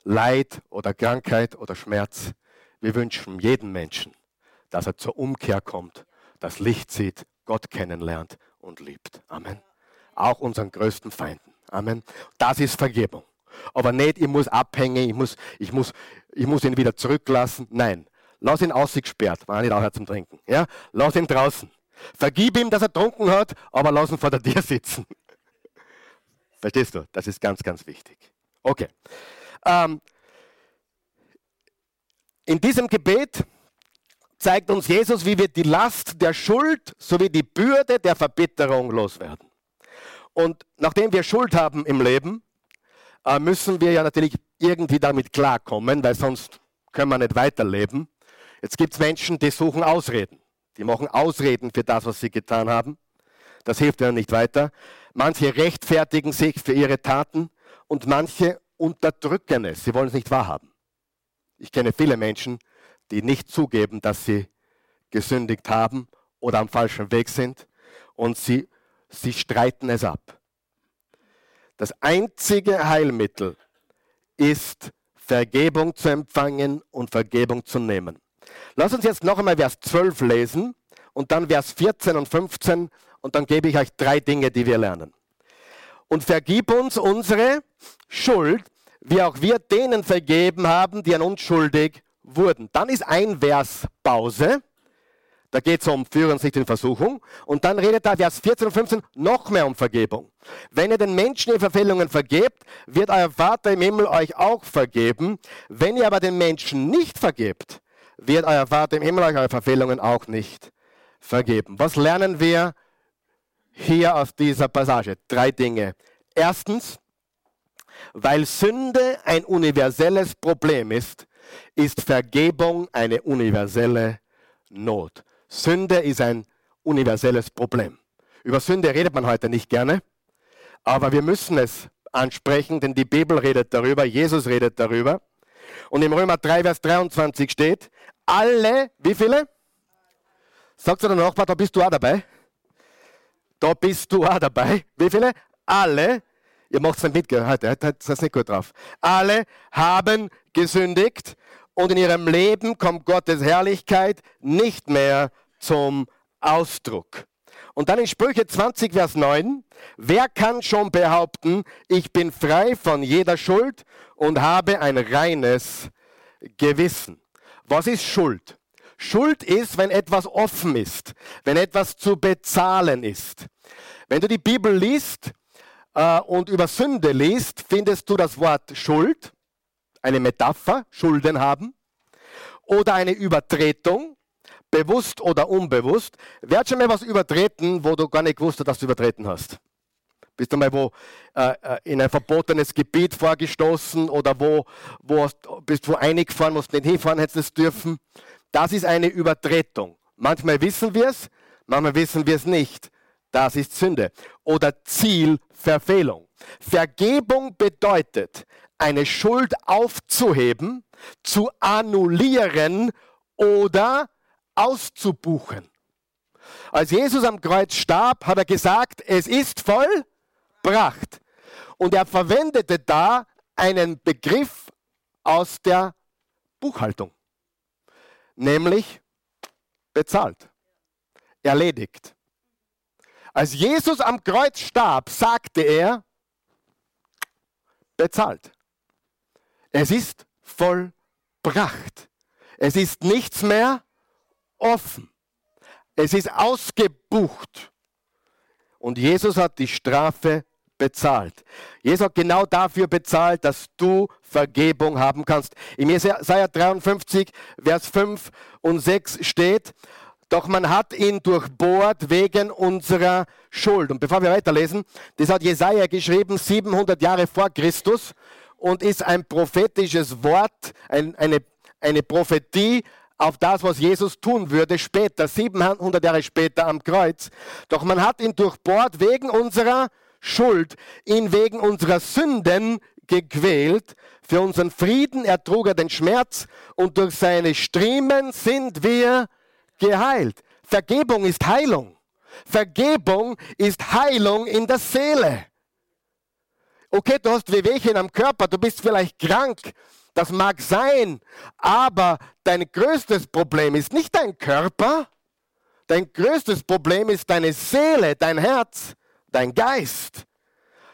Leid oder Krankheit oder Schmerz. Wir wünschen jedem Menschen, dass er zur Umkehr kommt, das Licht sieht, Gott kennenlernt und liebt. Amen. Auch unseren größten Feinden. Amen. Das ist Vergebung. Aber nicht, ich muss abhängen, ich muss, ich muss, ich muss ihn wieder zurücklassen. Nein. Lass ihn ausgesperrt, war nicht auch zum Trinken. Ja? Lass ihn draußen. Vergib ihm, dass er trunken hat, aber lass ihn vor der Tür sitzen. Verstehst du? Das ist ganz, ganz wichtig. Okay. Ähm, in diesem Gebet zeigt uns Jesus, wie wir die Last der Schuld sowie die Bürde der Verbitterung loswerden. Und nachdem wir Schuld haben im Leben, äh, müssen wir ja natürlich irgendwie damit klarkommen, weil sonst können wir nicht weiterleben. Jetzt gibt es Menschen, die suchen Ausreden. Die machen Ausreden für das, was sie getan haben. Das hilft ihnen nicht weiter. Manche rechtfertigen sich für ihre Taten und manche unterdrücken es. Sie wollen es nicht wahrhaben. Ich kenne viele Menschen, die nicht zugeben, dass sie gesündigt haben oder am falschen Weg sind und sie, sie streiten es ab. Das einzige Heilmittel ist Vergebung zu empfangen und Vergebung zu nehmen. Lass uns jetzt noch einmal Vers 12 lesen und dann Vers 14 und 15 und dann gebe ich euch drei Dinge, die wir lernen. Und vergib uns unsere Schuld, wie auch wir denen vergeben haben, die an uns schuldig wurden. Dann ist ein Vers Pause. Da geht es um Führen sich in Versuchung. Und dann redet da Vers 14 und 15 noch mehr um Vergebung. Wenn ihr den Menschen ihre Verfehlungen vergebt, wird euer Vater im Himmel euch auch vergeben. Wenn ihr aber den Menschen nicht vergebt, wird euer Vater im Himmel euch eure Verfehlungen auch nicht vergeben. Was lernen wir hier aus dieser Passage? Drei Dinge. Erstens, weil Sünde ein universelles Problem ist, ist Vergebung eine universelle Not. Sünde ist ein universelles Problem. Über Sünde redet man heute nicht gerne, aber wir müssen es ansprechen, denn die Bibel redet darüber, Jesus redet darüber. Und im Römer 3, Vers 23 steht, alle, wie viele? Sagt zu der Nachbar, da bist du auch dabei. Da bist du auch dabei. Wie viele? Alle. Ihr macht es nicht mit, heute, heute seid nicht gut drauf. Alle haben gesündigt und in ihrem Leben kommt Gottes Herrlichkeit nicht mehr zum Ausdruck. Und dann in Sprüche 20, Vers 9, wer kann schon behaupten, ich bin frei von jeder Schuld und habe ein reines Gewissen? Was ist Schuld? Schuld ist, wenn etwas offen ist, wenn etwas zu bezahlen ist. Wenn du die Bibel liest äh, und über Sünde liest, findest du das Wort Schuld eine Metapher, Schulden haben, oder eine Übertretung, bewusst oder unbewusst. Wer hat schon mal was übertreten, wo du gar nicht gewusst hast, dass du übertreten hast? Bist du mal wo äh, äh in ein verbotenes Gebiet vorgestoßen oder wo, wo hast, bist du eingefahren, musst nicht hinfahren, hättest es dürfen? Das ist eine Übertretung. Manchmal wissen wir es, manchmal wissen wir es nicht. Das ist Sünde. Oder Zielverfehlung. Vergebung bedeutet, eine Schuld aufzuheben, zu annullieren oder auszubuchen. Als Jesus am Kreuz starb, hat er gesagt, es ist vollbracht. Und er verwendete da einen Begriff aus der Buchhaltung, nämlich bezahlt, erledigt. Als Jesus am Kreuz starb, sagte er, bezahlt. Es ist vollbracht. Es ist nichts mehr offen. Es ist ausgebucht. Und Jesus hat die Strafe bezahlt. Jesus hat genau dafür bezahlt, dass du Vergebung haben kannst. Im Jesaja 53, Vers 5 und 6 steht, doch man hat ihn durchbohrt wegen unserer Schuld. Und bevor wir weiterlesen, das hat Jesaja geschrieben, 700 Jahre vor Christus und ist ein prophetisches Wort, ein, eine, eine Prophetie auf das, was Jesus tun würde später, 700 Jahre später am Kreuz. Doch man hat ihn durchbohrt wegen unserer Schuld, ihn wegen unserer Sünden gequält. Für unseren Frieden ertrug er den Schmerz und durch seine Striemen sind wir geheilt. Vergebung ist Heilung. Vergebung ist Heilung in der Seele. Okay, du hast Wehwehchen am Körper, du bist vielleicht krank, das mag sein, aber dein größtes Problem ist nicht dein Körper, dein größtes Problem ist deine Seele, dein Herz, dein Geist.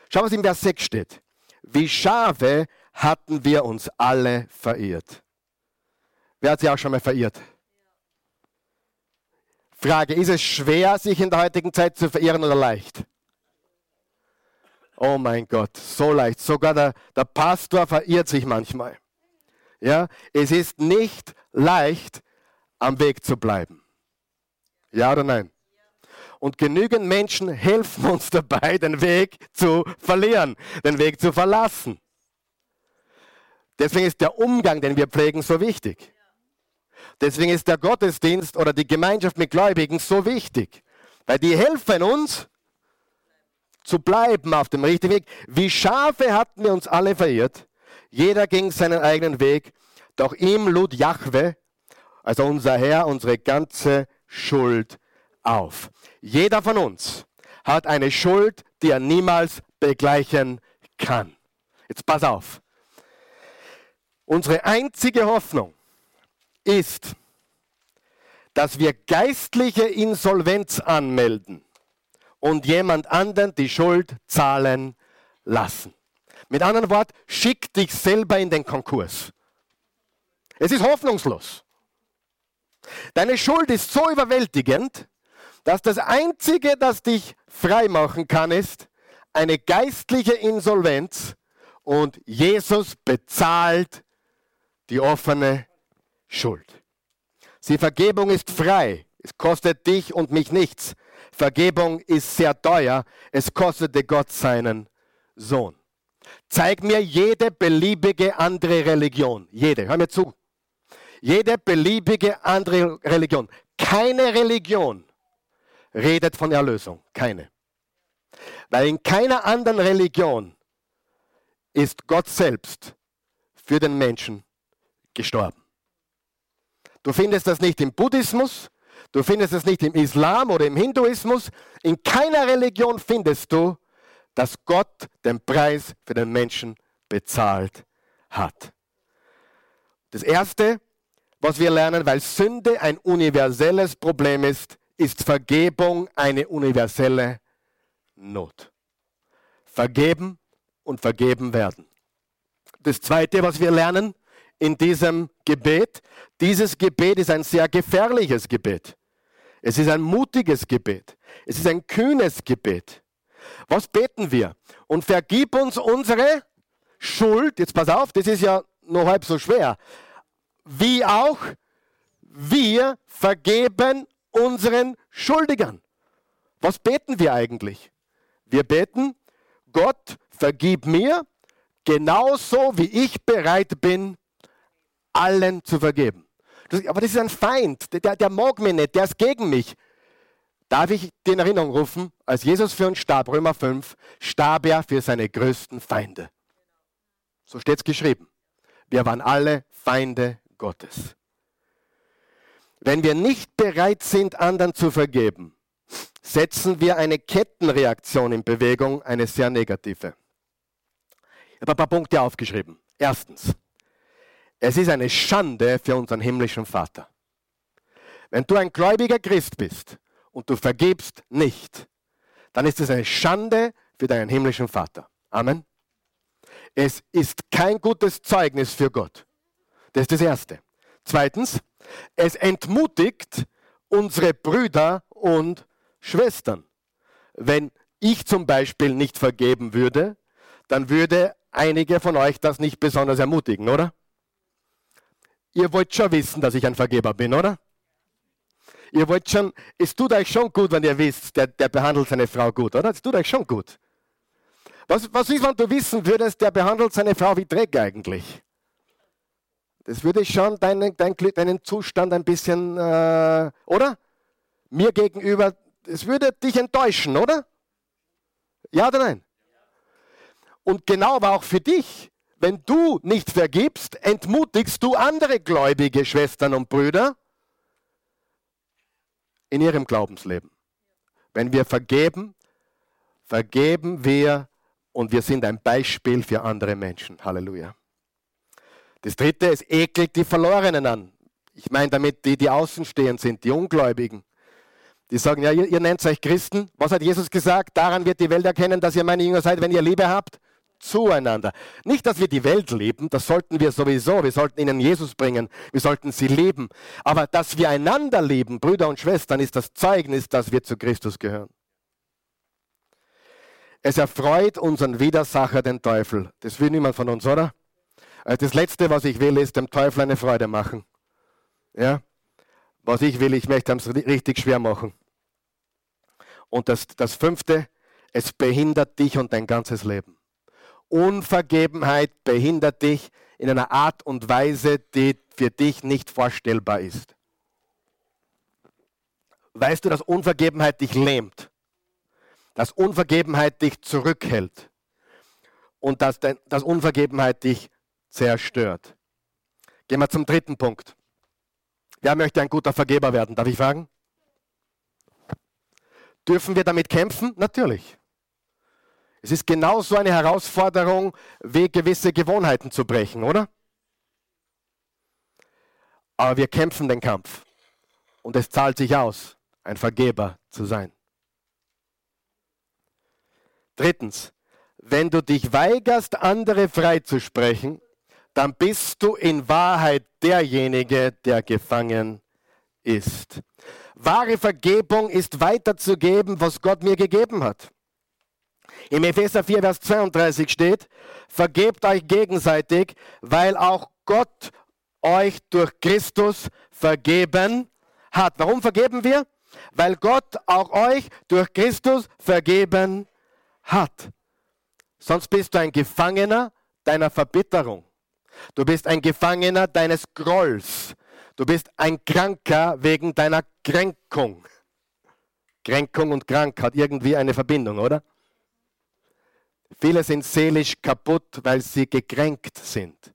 Schau, was im Vers 6 steht. Wie Schafe hatten wir uns alle verirrt. Wer hat sich auch schon mal verirrt? Frage, ist es schwer, sich in der heutigen Zeit zu verirren oder leicht? Oh mein Gott, so leicht. Sogar der, der Pastor verirrt sich manchmal. Ja, es ist nicht leicht, am Weg zu bleiben. Ja oder nein? Und genügend Menschen helfen uns dabei, den Weg zu verlieren, den Weg zu verlassen. Deswegen ist der Umgang, den wir pflegen, so wichtig. Deswegen ist der Gottesdienst oder die Gemeinschaft mit Gläubigen so wichtig, weil die helfen uns zu bleiben auf dem richtigen Weg. Wie Schafe hatten wir uns alle verirrt. Jeder ging seinen eigenen Weg, doch ihm lud Jahwe, also unser Herr, unsere ganze Schuld auf. Jeder von uns hat eine Schuld, die er niemals begleichen kann. Jetzt pass auf. Unsere einzige Hoffnung ist, dass wir geistliche Insolvenz anmelden und jemand anderen die Schuld zahlen lassen. Mit anderen Worten, schick dich selber in den Konkurs. Es ist hoffnungslos. Deine Schuld ist so überwältigend, dass das Einzige, das dich frei machen kann, ist eine geistliche Insolvenz und Jesus bezahlt die offene Schuld. Die Vergebung ist frei. Es kostet dich und mich nichts. Vergebung ist sehr teuer. Es kostete Gott seinen Sohn. Zeig mir jede beliebige andere Religion. Jede. Hör mir zu. Jede beliebige andere Religion. Keine Religion redet von Erlösung. Keine. Weil in keiner anderen Religion ist Gott selbst für den Menschen gestorben. Du findest das nicht im Buddhismus, du findest es nicht im Islam oder im Hinduismus. In keiner Religion findest du, dass Gott den Preis für den Menschen bezahlt hat. Das Erste, was wir lernen, weil Sünde ein universelles Problem ist, ist Vergebung eine universelle Not. Vergeben und vergeben werden. Das Zweite, was wir lernen, in diesem Gebet. Dieses Gebet ist ein sehr gefährliches Gebet. Es ist ein mutiges Gebet. Es ist ein kühnes Gebet. Was beten wir? Und vergib uns unsere Schuld. Jetzt pass auf, das ist ja nur halb so schwer. Wie auch wir vergeben unseren Schuldigern. Was beten wir eigentlich? Wir beten, Gott, vergib mir, genauso wie ich bereit bin, allen zu vergeben. Aber das ist ein Feind, der, der mag mich nicht, der ist gegen mich. Darf ich in Erinnerung rufen, als Jesus für uns starb, Römer 5, starb er für seine größten Feinde. So steht es geschrieben. Wir waren alle Feinde Gottes. Wenn wir nicht bereit sind, anderen zu vergeben, setzen wir eine Kettenreaktion in Bewegung, eine sehr negative. Ich habe ein paar Punkte aufgeschrieben. Erstens, es ist eine Schande für unseren himmlischen Vater. Wenn du ein gläubiger Christ bist und du vergibst nicht, dann ist es eine Schande für deinen himmlischen Vater. Amen. Es ist kein gutes Zeugnis für Gott. Das ist das Erste. Zweitens, es entmutigt unsere Brüder und Schwestern. Wenn ich zum Beispiel nicht vergeben würde, dann würde einige von euch das nicht besonders ermutigen, oder? Ihr wollt schon wissen, dass ich ein Vergeber bin, oder? Ihr wollt schon, es tut euch schon gut, wenn ihr wisst, der, der behandelt seine Frau gut, oder? Es tut euch schon gut. Was, was ist, wenn du wissen würdest, der behandelt seine Frau wie Dreck eigentlich? Das würde schon deinen, deinen, deinen Zustand ein bisschen, äh, oder? Mir gegenüber, es würde dich enttäuschen, oder? Ja oder nein? Und genau aber auch für dich. Wenn du nicht vergibst, entmutigst du andere gläubige Schwestern und Brüder in ihrem Glaubensleben. Wenn wir vergeben, vergeben wir und wir sind ein Beispiel für andere Menschen. Halleluja. Das dritte, es ekelt die Verlorenen an. Ich meine damit die, die außenstehend sind, die Ungläubigen. Die sagen, ja, ihr, ihr nennt euch Christen. Was hat Jesus gesagt? Daran wird die Welt erkennen, dass ihr meine Jünger seid, wenn ihr Liebe habt zueinander. Nicht, dass wir die Welt lieben, das sollten wir sowieso. Wir sollten ihnen Jesus bringen, wir sollten sie lieben. Aber dass wir einander lieben, Brüder und Schwestern, ist das Zeugnis, dass wir zu Christus gehören. Es erfreut unseren Widersacher, den Teufel. Das will niemand von uns, oder? Äh, das Letzte, was ich will, ist dem Teufel eine Freude machen. Ja? Was ich will, ich möchte es richtig schwer machen. Und das, das Fünfte, es behindert dich und dein ganzes Leben. Unvergebenheit behindert dich in einer Art und Weise, die für dich nicht vorstellbar ist. Weißt du, dass Unvergebenheit dich lähmt? Dass Unvergebenheit dich zurückhält? Und dass, dass Unvergebenheit dich zerstört? Gehen wir zum dritten Punkt. Wer möchte ein guter Vergeber werden? Darf ich fragen? Dürfen wir damit kämpfen? Natürlich. Es ist genauso eine Herausforderung, wie gewisse Gewohnheiten zu brechen, oder? Aber wir kämpfen den Kampf. Und es zahlt sich aus, ein Vergeber zu sein. Drittens, wenn du dich weigerst, andere freizusprechen, dann bist du in Wahrheit derjenige, der gefangen ist. Wahre Vergebung ist weiterzugeben, was Gott mir gegeben hat. Im Epheser 4, Vers 32 steht, vergebt euch gegenseitig, weil auch Gott euch durch Christus vergeben hat. Warum vergeben wir? Weil Gott auch euch durch Christus vergeben hat. Sonst bist du ein Gefangener deiner Verbitterung. Du bist ein Gefangener deines Grolls. Du bist ein Kranker wegen deiner Kränkung. Kränkung und krank hat irgendwie eine Verbindung, oder? Viele sind seelisch kaputt, weil sie gekränkt sind.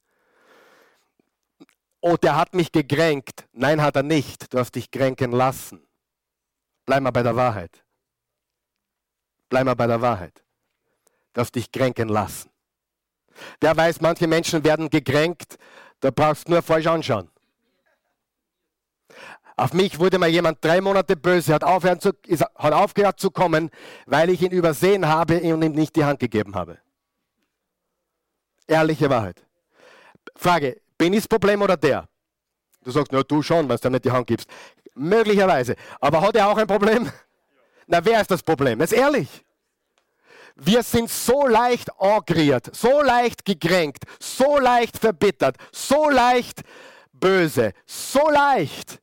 Oh, der hat mich gekränkt. Nein, hat er nicht. Du hast dich kränken lassen. Bleib mal bei der Wahrheit. Bleib mal bei der Wahrheit. Du hast dich kränken lassen. Wer weiß, manche Menschen werden gekränkt, da brauchst du nur falsch anschauen. Auf mich wurde mal jemand drei Monate böse, hat, zu, ist, hat aufgehört zu kommen, weil ich ihn übersehen habe und ihm nicht die Hand gegeben habe. Ehrliche Wahrheit. Frage, bin ich das Problem oder der? Du sagst, na du schon, weil du ihm nicht die Hand gibst. Möglicherweise. Aber hat er auch ein Problem? Na, wer ist das Problem? Jetzt ehrlich. Wir sind so leicht agriert, so leicht gekränkt, so leicht verbittert, so leicht böse, so leicht.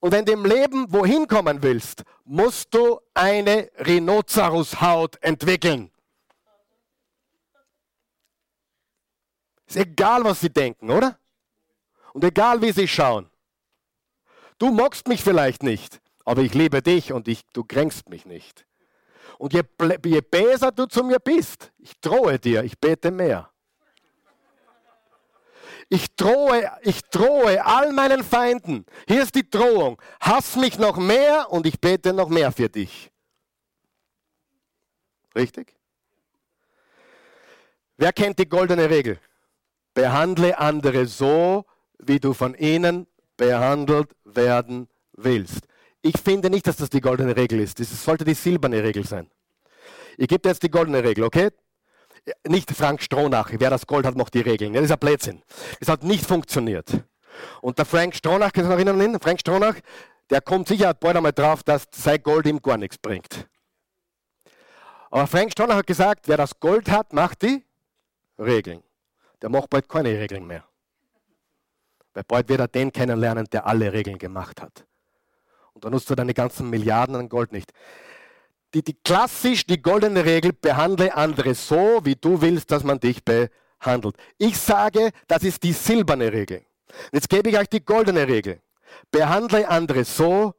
Und wenn du im Leben wohin kommen willst, musst du eine Rhinoceroshaut entwickeln. Ist egal, was sie denken, oder? Und egal, wie sie schauen. Du magst mich vielleicht nicht, aber ich liebe dich und ich, du kränkst mich nicht. Und je, je besser du zu mir bist, ich drohe dir, ich bete mehr. Ich drohe, ich drohe all meinen Feinden. Hier ist die Drohung. Hass mich noch mehr und ich bete noch mehr für dich. Richtig? Wer kennt die goldene Regel? Behandle andere so, wie du von ihnen behandelt werden willst. Ich finde nicht, dass das die goldene Regel ist. Das sollte die silberne Regel sein. Ich gebe dir jetzt die goldene Regel, okay? Nicht Frank Stronach, wer das Gold hat, macht die Regeln. Das ist ein Blödsinn. Das hat nicht funktioniert. Und der Frank Stronach, kannst du noch erinnern? Frank Stronach, der kommt sicher bald einmal drauf, dass sein Gold ihm gar nichts bringt. Aber Frank Stronach hat gesagt, wer das Gold hat, macht die Regeln. Der macht bald keine Regeln mehr. Weil bald wird er den kennenlernen, der alle Regeln gemacht hat. Und dann nutzt du deine ganzen Milliarden an Gold nicht. Die, die klassisch die goldene Regel, behandle andere so, wie du willst, dass man dich behandelt. Ich sage, das ist die silberne Regel. Jetzt gebe ich euch die goldene Regel. Behandle andere so,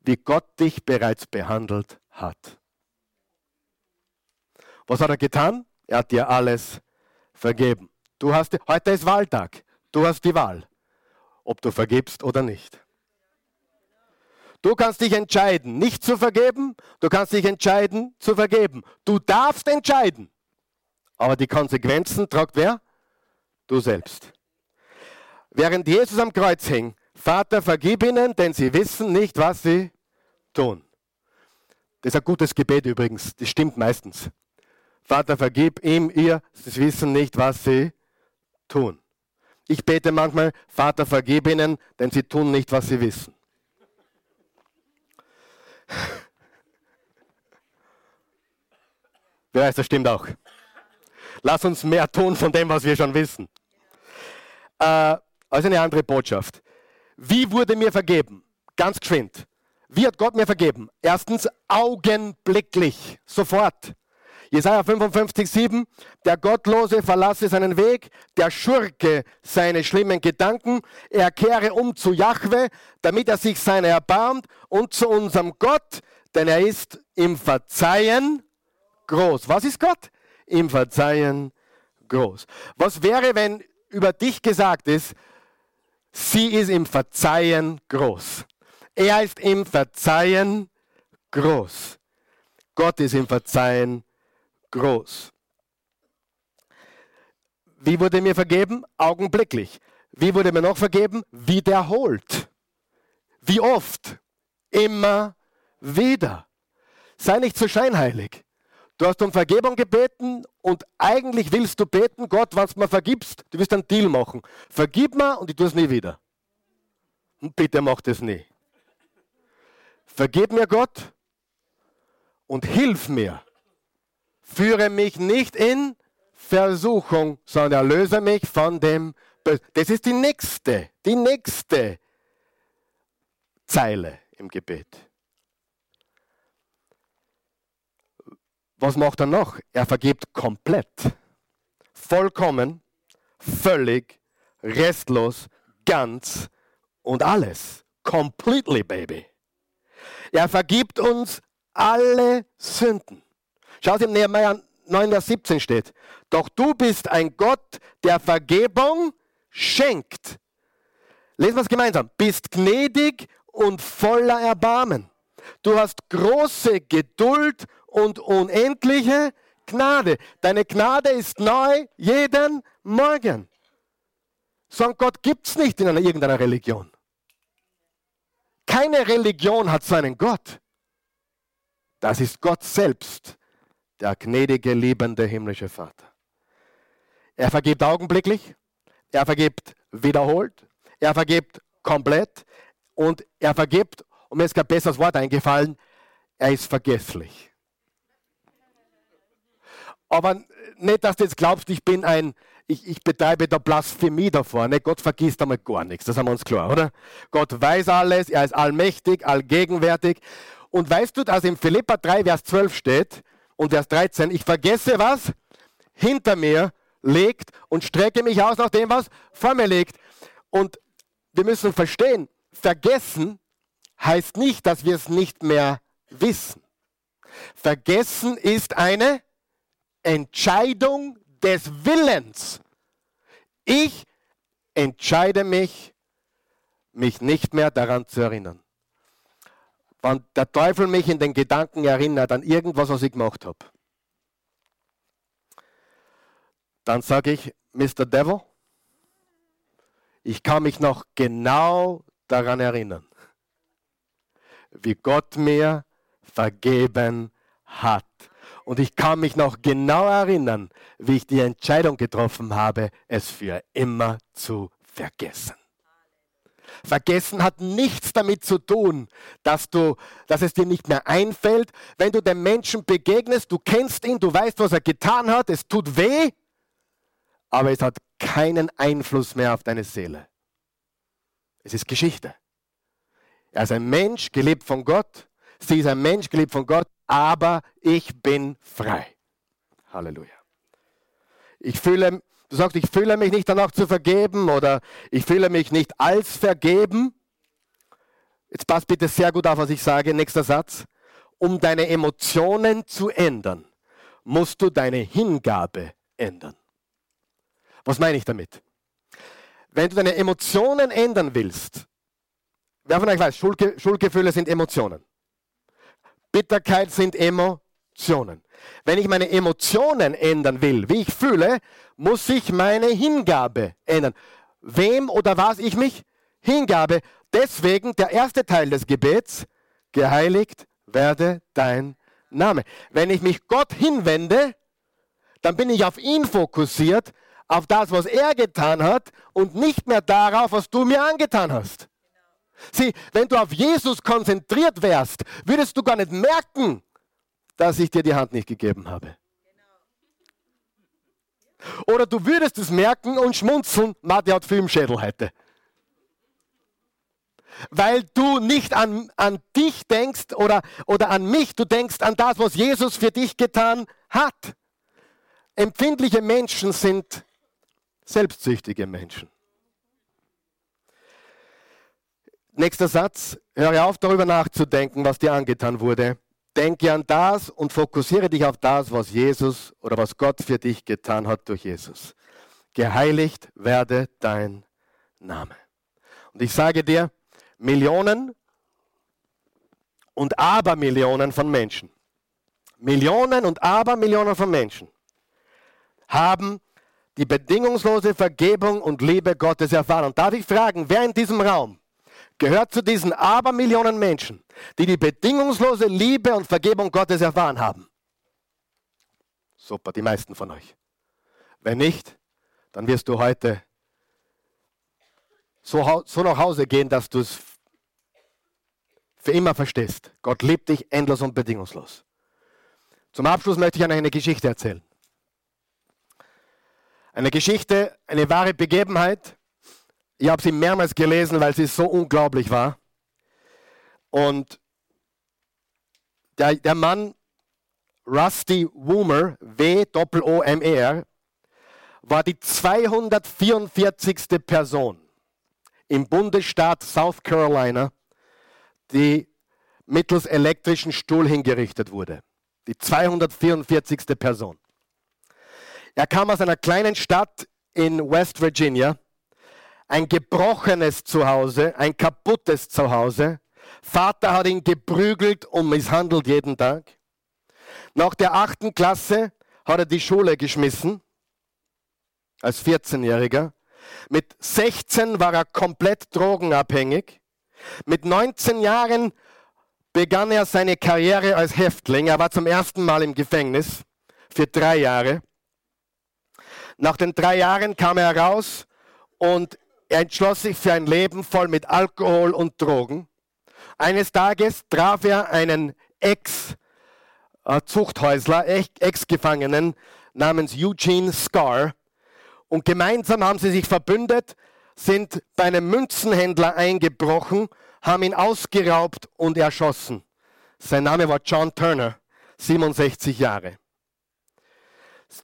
wie Gott dich bereits behandelt hat. Was hat er getan? Er hat dir alles vergeben. Du hast, heute ist Wahltag. Du hast die Wahl, ob du vergibst oder nicht. Du kannst dich entscheiden, nicht zu vergeben. Du kannst dich entscheiden, zu vergeben. Du darfst entscheiden. Aber die Konsequenzen tragt wer? Du selbst. Während Jesus am Kreuz hing, Vater, vergib ihnen, denn sie wissen nicht, was sie tun. Das ist ein gutes Gebet übrigens, das stimmt meistens. Vater, vergib ihm, ihr, sie wissen nicht, was sie tun. Ich bete manchmal, Vater, vergib ihnen, denn sie tun nicht, was sie wissen. Wer weiß, das stimmt auch. Lass uns mehr tun von dem, was wir schon wissen. Äh, also eine andere Botschaft. Wie wurde mir vergeben? Ganz geschwind. Wie hat Gott mir vergeben? Erstens augenblicklich, sofort. Jesaja 55, 7. Der Gottlose verlasse seinen Weg, der Schurke seine schlimmen Gedanken, er kehre um zu Jahwe, damit er sich seiner erbarmt und zu unserem Gott, denn er ist im Verzeihen groß. Was ist Gott? Im Verzeihen groß. Was wäre, wenn über dich gesagt ist, sie ist im Verzeihen groß. Er ist im Verzeihen groß. Gott ist im Verzeihen groß. Wie wurde mir vergeben? Augenblicklich. Wie wurde mir noch vergeben? Wiederholt. Wie oft? Immer wieder. Sei nicht so scheinheilig. Du hast um Vergebung gebeten und eigentlich willst du beten, Gott, was du mir vergibst, du wirst einen Deal machen. Vergib mir und ich tue es nie wieder. Und bitte mach das nie. Vergib mir Gott und hilf mir. Führe mich nicht in Versuchung, sondern erlöse mich von dem Bösen. Das ist die nächste, die nächste Zeile im Gebet. Was macht er noch? Er vergibt komplett, vollkommen, völlig, restlos, ganz und alles. Completely, baby. Er vergibt uns alle Sünden. Schau im Nehemiah 9, Vers 17 steht. Doch du bist ein Gott, der Vergebung schenkt. Lesen wir es gemeinsam. Bist gnädig und voller Erbarmen. Du hast große Geduld und unendliche Gnade. Deine Gnade ist neu jeden Morgen. So einen Gott gibt es nicht in einer, irgendeiner Religion. Keine Religion hat so einen Gott. Das ist Gott selbst, der gnädige, liebende himmlische Vater. Er vergibt augenblicklich, er vergibt wiederholt, er vergibt komplett und er vergibt, und mir ist kein besseres Wort eingefallen, er ist vergesslich. Aber nicht, dass du jetzt glaubst, ich bin ein, ich, ich betreibe da Blasphemie davor. Ne? Gott vergisst einmal gar nichts, das haben wir uns klar, oder? Gott weiß alles, er ist allmächtig, allgegenwärtig. Und weißt du, dass in Philippa 3, Vers 12 steht und Vers 13, ich vergesse was hinter mir liegt und strecke mich aus nach dem, was vor mir liegt. Und wir müssen verstehen, vergessen heißt nicht, dass wir es nicht mehr wissen. Vergessen ist eine Entscheidung des Willens. Ich entscheide mich, mich nicht mehr daran zu erinnern. Wenn der Teufel mich in den Gedanken erinnert an irgendwas, was ich gemacht habe, dann sage ich, Mr. Devil, ich kann mich noch genau daran erinnern, wie Gott mir vergeben hat Und ich kann mich noch genau erinnern, wie ich die Entscheidung getroffen habe, es für immer zu vergessen. Vergessen hat nichts damit zu tun, dass, du, dass es dir nicht mehr einfällt. Wenn du dem Menschen begegnest, du kennst ihn, du weißt, was er getan hat, es tut weh, aber es hat keinen Einfluss mehr auf deine Seele. Es ist Geschichte. Er ist ein Mensch, gelebt von Gott. Sie ist ein Mensch, gelebt von Gott, aber ich bin frei. Halleluja. Ich fühle, du sagst, ich fühle mich nicht danach zu vergeben oder ich fühle mich nicht als vergeben. Jetzt passt bitte sehr gut auf, was ich sage. Nächster Satz. Um deine Emotionen zu ändern, musst du deine Hingabe ändern. Was meine ich damit? Wenn du deine Emotionen ändern willst, wer von euch weiß, Schuldge Schuldgefühle sind Emotionen. Bitterkeit sind Emotionen. Wenn ich meine Emotionen ändern will, wie ich fühle, muss ich meine Hingabe ändern. Wem oder was ich mich hingabe. Deswegen der erste Teil des Gebets, geheiligt werde dein Name. Wenn ich mich Gott hinwende, dann bin ich auf ihn fokussiert, auf das, was er getan hat und nicht mehr darauf, was du mir angetan hast. Sieh, wenn du auf Jesus konzentriert wärst, würdest du gar nicht merken, dass ich dir die Hand nicht gegeben habe. Oder du würdest es merken und schmunzeln, Martin hat Filmschädel heute. Weil du nicht an, an dich denkst oder, oder an mich, du denkst an das, was Jesus für dich getan hat. Empfindliche Menschen sind selbstsüchtige Menschen. Nächster Satz, höre auf darüber nachzudenken, was dir angetan wurde. Denke an das und fokussiere dich auf das, was Jesus oder was Gott für dich getan hat durch Jesus. Geheiligt werde dein Name. Und ich sage dir, Millionen und Abermillionen von Menschen, Millionen und Abermillionen von Menschen haben die bedingungslose Vergebung und Liebe Gottes erfahren. Und darf ich fragen, wer in diesem Raum gehört zu diesen Abermillionen Menschen, die die bedingungslose Liebe und Vergebung Gottes erfahren haben? Super, die meisten von euch. Wenn nicht, dann wirst du heute so, so nach Hause gehen, dass du es für immer verstehst. Gott liebt dich endlos und bedingungslos. Zum Abschluss möchte ich eine Geschichte erzählen. Eine Geschichte, eine wahre Begebenheit. Ich habe sie mehrmals gelesen, weil sie so unglaublich war. Und der, der Mann Rusty Woomer, W-O-M-E-R, war die 244. Person im Bundesstaat South Carolina, die mittels elektrischen Stuhl hingerichtet wurde. Die 244. Person. Er kam aus einer kleinen Stadt in West Virginia, ein gebrochenes Zuhause, ein kaputtes Zuhause. Vater hat ihn geprügelt und misshandelt jeden Tag. Nach der achten Klasse hat er die Schule geschmissen, als 14-Jähriger. Mit 16 war er komplett drogenabhängig. Mit 19 Jahren begann er seine Karriere als Häftling. Er war zum ersten Mal im Gefängnis für drei Jahre. Nach den drei Gen kam er raus und er entschloss sich für ein Leben voll mit Alkohol und Drogen. Eines Tages traf er einen Ex-Zuchthäusler, Ex-Gefangenen namens Eugene Scar. Und gemeinsam haben sie sich verbündet, sind bei einem Münzenhändler eingebrochen, haben ihn ausgeraubt und erschossen. Sein Name war John Turner, 67 Jahre.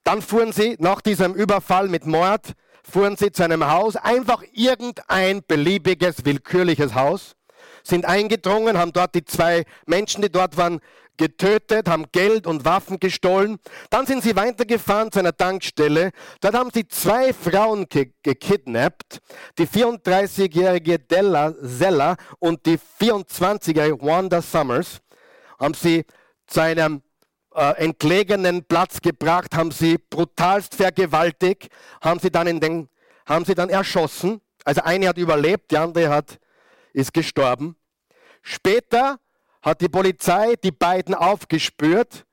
Dann fuhren sie nach diesem Überfall mit Mord, fuhren sie zu einem Haus, einfach irgendein beliebiges, willkürliches Haus, sind eingedrungen, haben dort die zwei Menschen, die dort waren, getötet, haben Geld und Waffen gestohlen. Dann sind sie weitergefahren zu einer Tankstelle. Dort haben sie zwei Frauen ge gekidnappt, die 34-jährige Della Zella und die 24-jährige Wanda Summers, haben sie zu einem äh, entlegenen Platz gebracht, haben sie brutalst vergewaltigt, haben sie dann in den, haben sie dann erschossen. Also eine hat überlebt, die andere hat, ist gestorben. Später hat die Polizei die beiden aufgespürt.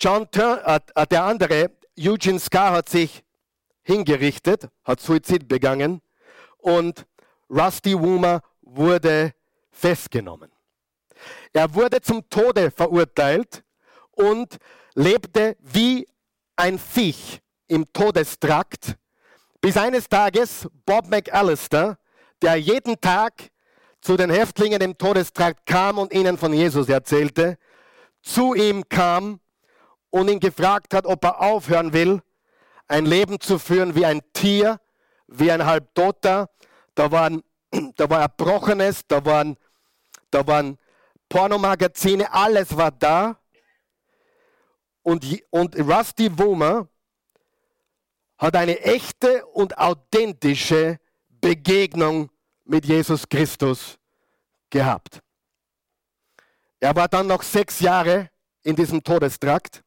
John Tur äh, äh, der andere, Eugene Scar, hat sich hingerichtet, hat Suizid begangen und Rusty Woomer wurde festgenommen. Er wurde zum Tode verurteilt und lebte wie ein Viech im Todestrakt, bis eines Tages Bob McAllister, der jeden Tag zu den Häftlingen im Todestrakt kam und ihnen von Jesus erzählte, zu ihm kam und ihn gefragt hat, ob er aufhören will, ein Leben zu führen wie ein Tier, wie ein Halbtoter. Da, waren, da war Erbrochenes, da waren, da waren Pornomagazine, alles war da. Und, und Rusty Woomer hat eine echte und authentische Begegnung mit Jesus Christus gehabt. Er war dann noch sechs Jahre in diesem Todestrakt.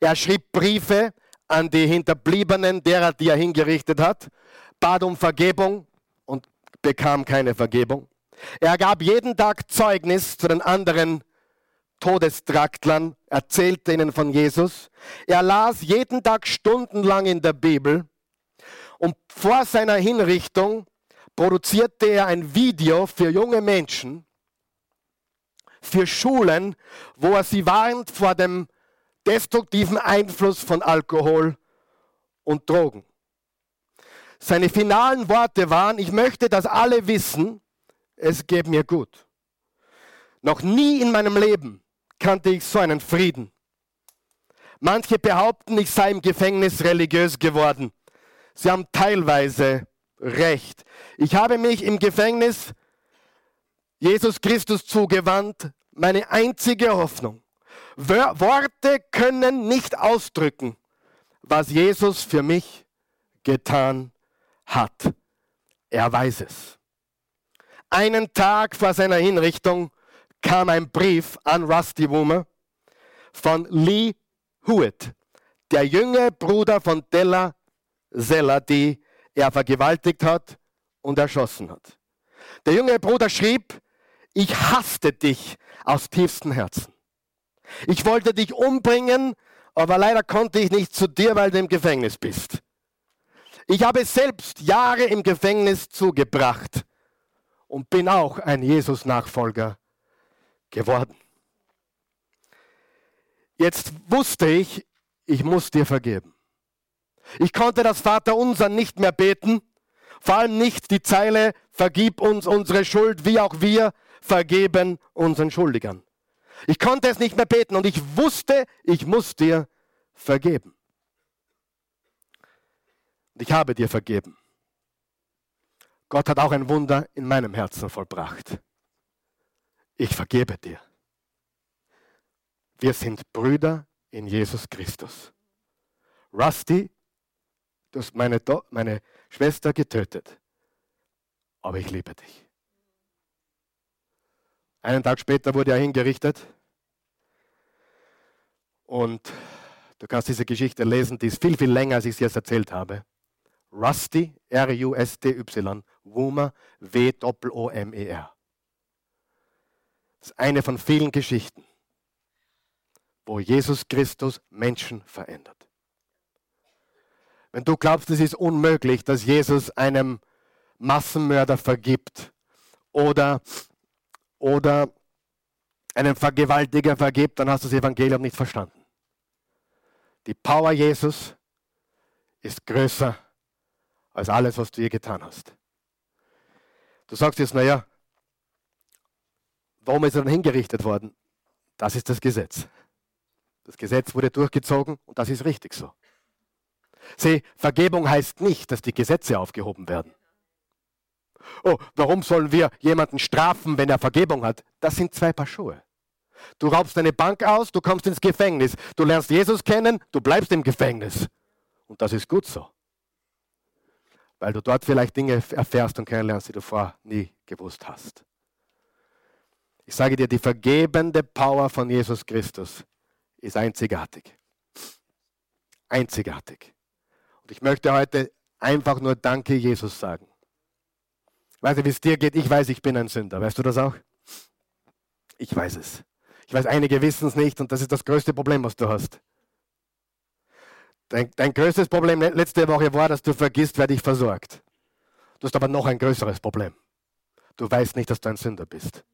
Er schrieb Briefe an die Hinterbliebenen derer, die er hingerichtet hat, bat um Vergebung und bekam keine Vergebung. Er gab jeden Tag Zeugnis zu den anderen Todestraktlern, erzählte ihnen von Jesus. Er las jeden Tag stundenlang in der Bibel und vor seiner Hinrichtung produzierte er ein Video für junge Menschen, für Schulen, wo er sie warnt vor dem destruktiven Einfluss von Alkohol und Drogen. Seine finalen Worte waren, ich möchte, dass alle wissen, es geht mir gut. Noch nie in meinem Leben kannte ich so einen Frieden. Manche behaupten, ich sei im Gefängnis religiös geworden. Sie haben teilweise recht. Ich habe mich im Gefängnis Jesus Christus zugewandt, meine einzige Hoffnung. Worte können nicht ausdrücken, was Jesus für mich getan hat. Er weiß es. Einen Tag vor seiner Hinrichtung kam ein Brief an Rusty Woomer von Lee Hewitt, der jüngere Bruder von Della Sella, die er vergewaltigt hat und erschossen hat. Der jüngere Bruder schrieb, ich hasste dich aus tiefstem Herzen. Ich wollte dich umbringen, aber leider konnte ich nicht zu dir, weil du im Gefängnis bist. Ich habe selbst Jahre im Gefängnis zugebracht und bin auch ein Jesus-Nachfolger geworden. Jetzt wusste ich, ich muss dir vergeben. Ich konnte das Vaterunser nicht mehr beten, vor allem nicht die Zeile, vergib uns unsere Schuld, wie auch wir vergeben unseren Schuldigern. Ich konnte es nicht mehr beten und ich wusste, ich muss dir vergeben. Und ich habe dir vergeben. Gott hat auch ein Wunder in meinem Herzen vollbracht. Ich vergebe dir. Wir sind Brüder in Jesus Christus. Rusty, du hast meine, meine Schwester getötet, aber ich liebe dich. Einen Tag später wurde er hingerichtet. Und du kannst diese Geschichte lesen, die ist viel, viel länger, als ich sie jetzt erzählt habe. Rusty, R-U-S-T-Y, Woomer, W-O-M-E-R. Ist eine von vielen Geschichten, wo Jesus Christus Menschen verändert. Wenn du glaubst, es ist unmöglich, dass Jesus einem Massenmörder vergibt oder oder einen Vergewaltiger vergibt, dann hast du das Evangelium nicht verstanden. Die Power Jesus ist größer als alles, was du je getan hast. Du sagst jetzt, naja, warum ist er dann hingerichtet worden? Das ist das Gesetz. Das Gesetz wurde durchgezogen und das ist richtig so. Sieh, Vergebung heißt nicht, dass die Gesetze aufgehoben werden. Oh, warum sollen wir jemanden strafen, wenn er Vergebung hat? Das sind zwei Paar Schuhe. Du raubst eine Bank aus, du kommst ins Gefängnis. Du lernst Jesus kennen, du bleibst im Gefängnis. Und das ist gut so. Weil du dort vielleicht Dinge erfährst und kennenlernst, die du vorher nie gewusst hast. Ich sage dir, die vergebende Power von Jesus Christus ist einzigartig. Einzigartig. Und ich möchte heute einfach nur Danke Jesus sagen. Weißt du, wie es dir geht? Ich weiß, ich bin ein Sünder. Weißt du das auch? Ich weiß es. Ich weiß, einige wissen es nicht und das ist das größte Problem, was du hast. Dein, dein größtes Problem letzte Woche war, dass du vergisst, wer dich versorgt. Du hast aber noch ein größeres Problem. Du weißt nicht, dass du ein Sünder bist.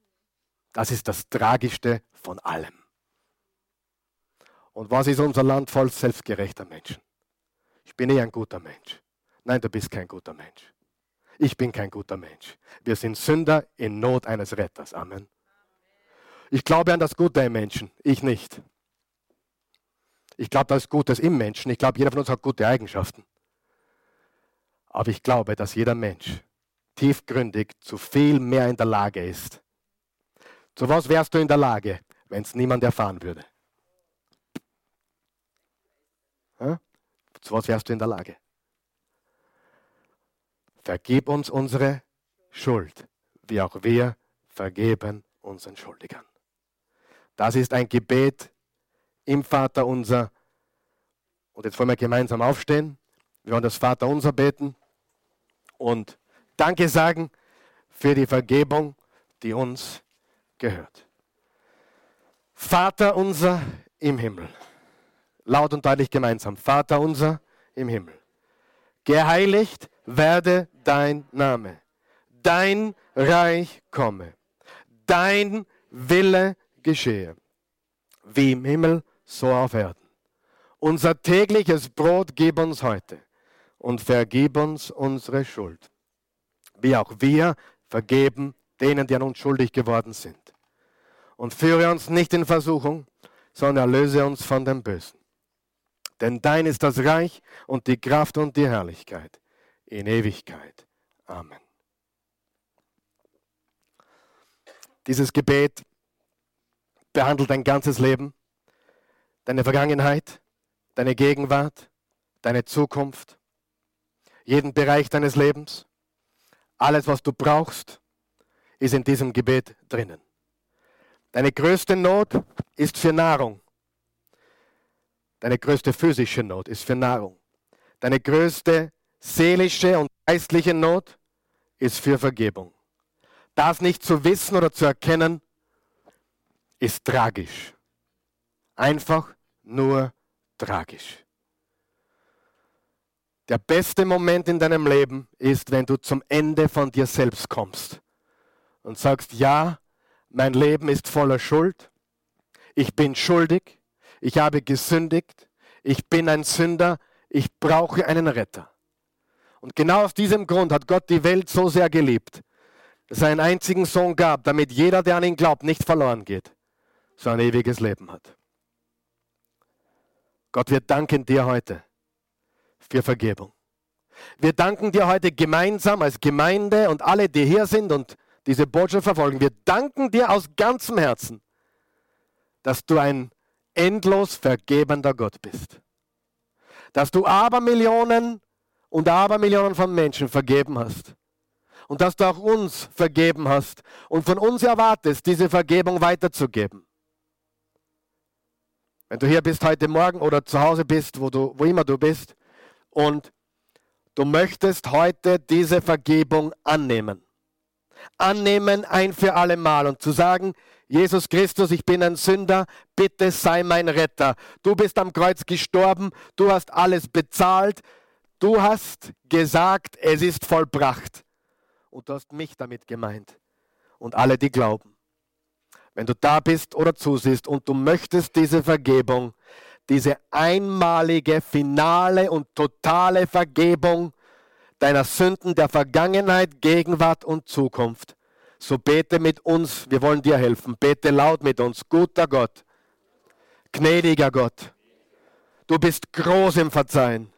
Das ist das Tragischste von allem. Und was ist unser Land voll selbstgerechter Menschen? Ich bin eh ein guter Mensch. Nein, du bist kein guter Mensch. Ich bin kein guter Mensch. Wir sind Sünder in Not eines Retters. Amen. Ich glaube an das Gute im Menschen, ich nicht. Ich glaube, da ist Gutes im Menschen. Ich glaube, jeder von uns hat gute Eigenschaften. Aber ich glaube, dass jeder Mensch tiefgründig zu viel mehr in der Lage ist. Zu was wärst du in der Lage, wenn es niemand erfahren würde? Ja? Zu was wärst du in der Lage? Vergib uns unsere Schuld, wie auch wir vergeben unseren Schuldigern. Das ist ein Gebet im Vater unser. Und jetzt wollen wir gemeinsam aufstehen. Wir wollen das Vater unser beten und Danke sagen für die Vergebung, die uns gehört. Vater unser im Himmel. Laut und deutlich gemeinsam. Vater unser im Himmel. Geheiligt werde dein Name. Dein Reich komme. Dein Wille geschehe. Wie im Himmel, so auf Erden. Unser tägliches Brot gib uns heute und vergib uns unsere Schuld, wie auch wir vergeben denen, die an uns schuldig geworden sind. Und führe uns nicht in Versuchung, sondern erlöse uns von dem Bösen. Denn dein ist das Reich und die Kraft und die Herrlichkeit in Ewigkeit. Amen. Dieses Gebet behandelt dein ganzes Leben, deine Vergangenheit, deine Gegenwart, deine Zukunft jeden Bereich deines Lebens. Alles, was du brauchst, ist in diesem Gebet drinnen. Deine größte Not ist für Nahrung. Deine größte physische Not ist für Nahrung. Deine größte seelische und geistliche Not ist für Vergebung. Das nicht zu wissen oder zu erkennen, ist tragisch. Einfach nur tragisch. Der beste Moment in deinem Leben ist, wenn du zum Ende von dir selbst kommst und sagst, ja, mein Leben ist voller Schuld, ich bin schuldig, ich habe gesündigt, ich bin ein Sünder, ich brauche einen Retter. Und genau aus diesem Grund hat Gott die Welt so sehr geliebt, dass er einen einzigen Sohn gab, damit jeder, der an ihn glaubt, nicht verloren geht, sondern ewiges Leben hat. Gott, wir danken dir heute für Vergebung. Wir danken dir heute gemeinsam als Gemeinde und alle, die hier sind und diese Botschaft verfolgen. Wir danken dir aus ganzem Herzen, dass du ein endlos vergebender Gott bist. Dass du Abermillionen und Abermillionen von Menschen vergeben hast. Und dass du auch uns vergeben hast und von uns erwartest, diese Vergebung weiterzugeben. Wenn du hier bist heute Morgen oder zu Hause bist, wo, du, wo immer du bist, und du möchtest heute diese Vergebung annehmen. Annehmen ein für alle Mal und zu sagen, Jesus Christus, ich bin ein Sünder, bitte sei mein Retter. Du bist am Kreuz gestorben, du hast alles bezahlt, du hast gesagt, es ist vollbracht. Und du hast mich damit gemeint und alle, die glauben. Wenn du da bist oder zusiehst und du möchtest diese Vergebung, diese einmalige, finale und totale Vergebung deiner Sünden der Vergangenheit, Gegenwart und Zukunft. So bete mit uns, wir wollen dir helfen. Bete laut mit uns, guter Gott, gnädiger Gott. Du bist groß im Verzeihen.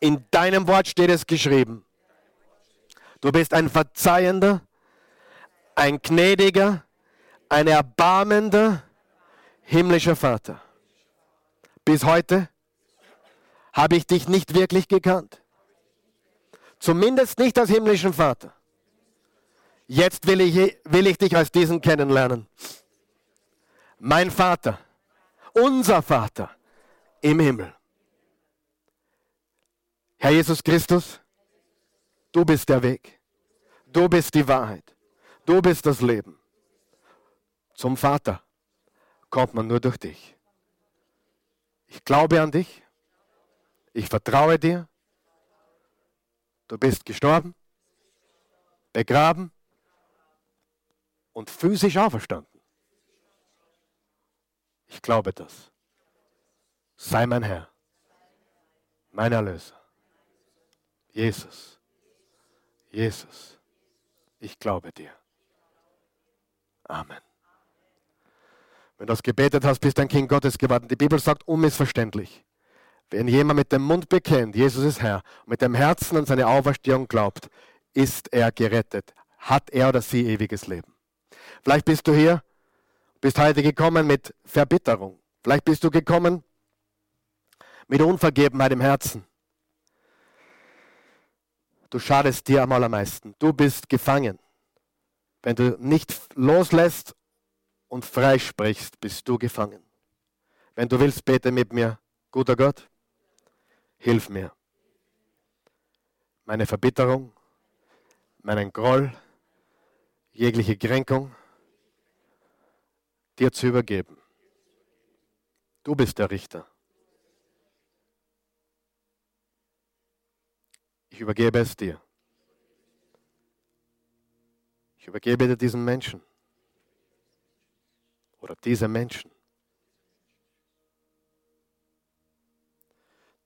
In deinem Wort steht es geschrieben. Du bist ein verzeihender, ein gnädiger, ein erbarmender himmlischer Vater. Bis heute habe ich dich nicht wirklich gekannt. Zumindest nicht als himmlischen Vater. Jetzt will ich, will ich dich als diesen kennenlernen. Mein Vater, unser Vater im Himmel. Herr Jesus Christus, du bist der Weg. Du bist die Wahrheit. Du bist das Leben. Zum Vater kommt man nur durch dich. Ich glaube an dich Ich vertraue dir. Du bist gestorben, begraben und physisch auferstanden. Ich glaube das. Sei mein Herr, mein Erlöser. Jesus, Jesus, ich glaube dir. Amen. Wenn du das gebetet hast, bist du ein Kind Gottes geworden. Die Bibel sagt unmissverständlich. Wenn jemand mit dem Mund bekennt, Jesus ist Herr, mit dem Herzen an seine Auferstehung glaubt, ist er gerettet. Hat er oder sie ewiges Leben. Vielleicht bist du hier, bist heute gekommen mit Verbitterung. Vielleicht bist du gekommen mit Unvergebenheit im Herzen. Du schadest dir am allermeisten. Du bist gefangen. Wenn du nicht loslässt und freisprichst, bist du gefangen. Wenn du willst, bete mit mir. Guter Gott, hilf mir. Meine Verbitterung, meinen Groll, jegliche Kränkung dir zu übergeben. Du bist der Richter. Ich übergebe es dir. Ich übergebe dir diesen Menschen oder diese Menschen.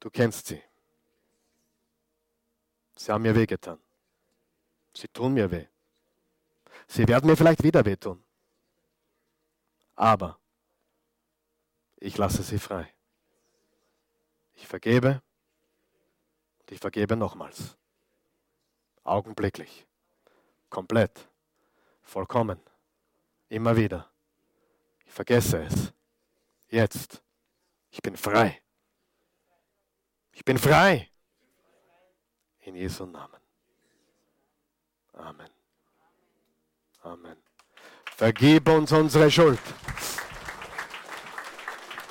Du kennst sie. Sie haben mir wehgetan. Sie tun mir weh. Sie werden mir vielleicht wieder wehtun. Aber ich lasse sie frei. Ich vergebe und ich vergebe nochmals. Augenblicklich. Komplett. Vollkommen. Immer wieder. Ich vergesse es. Jetzt. Ich bin frei. Ich bin frei. In Jesu Namen. Amen. Amen. Vergib uns unsere Schuld.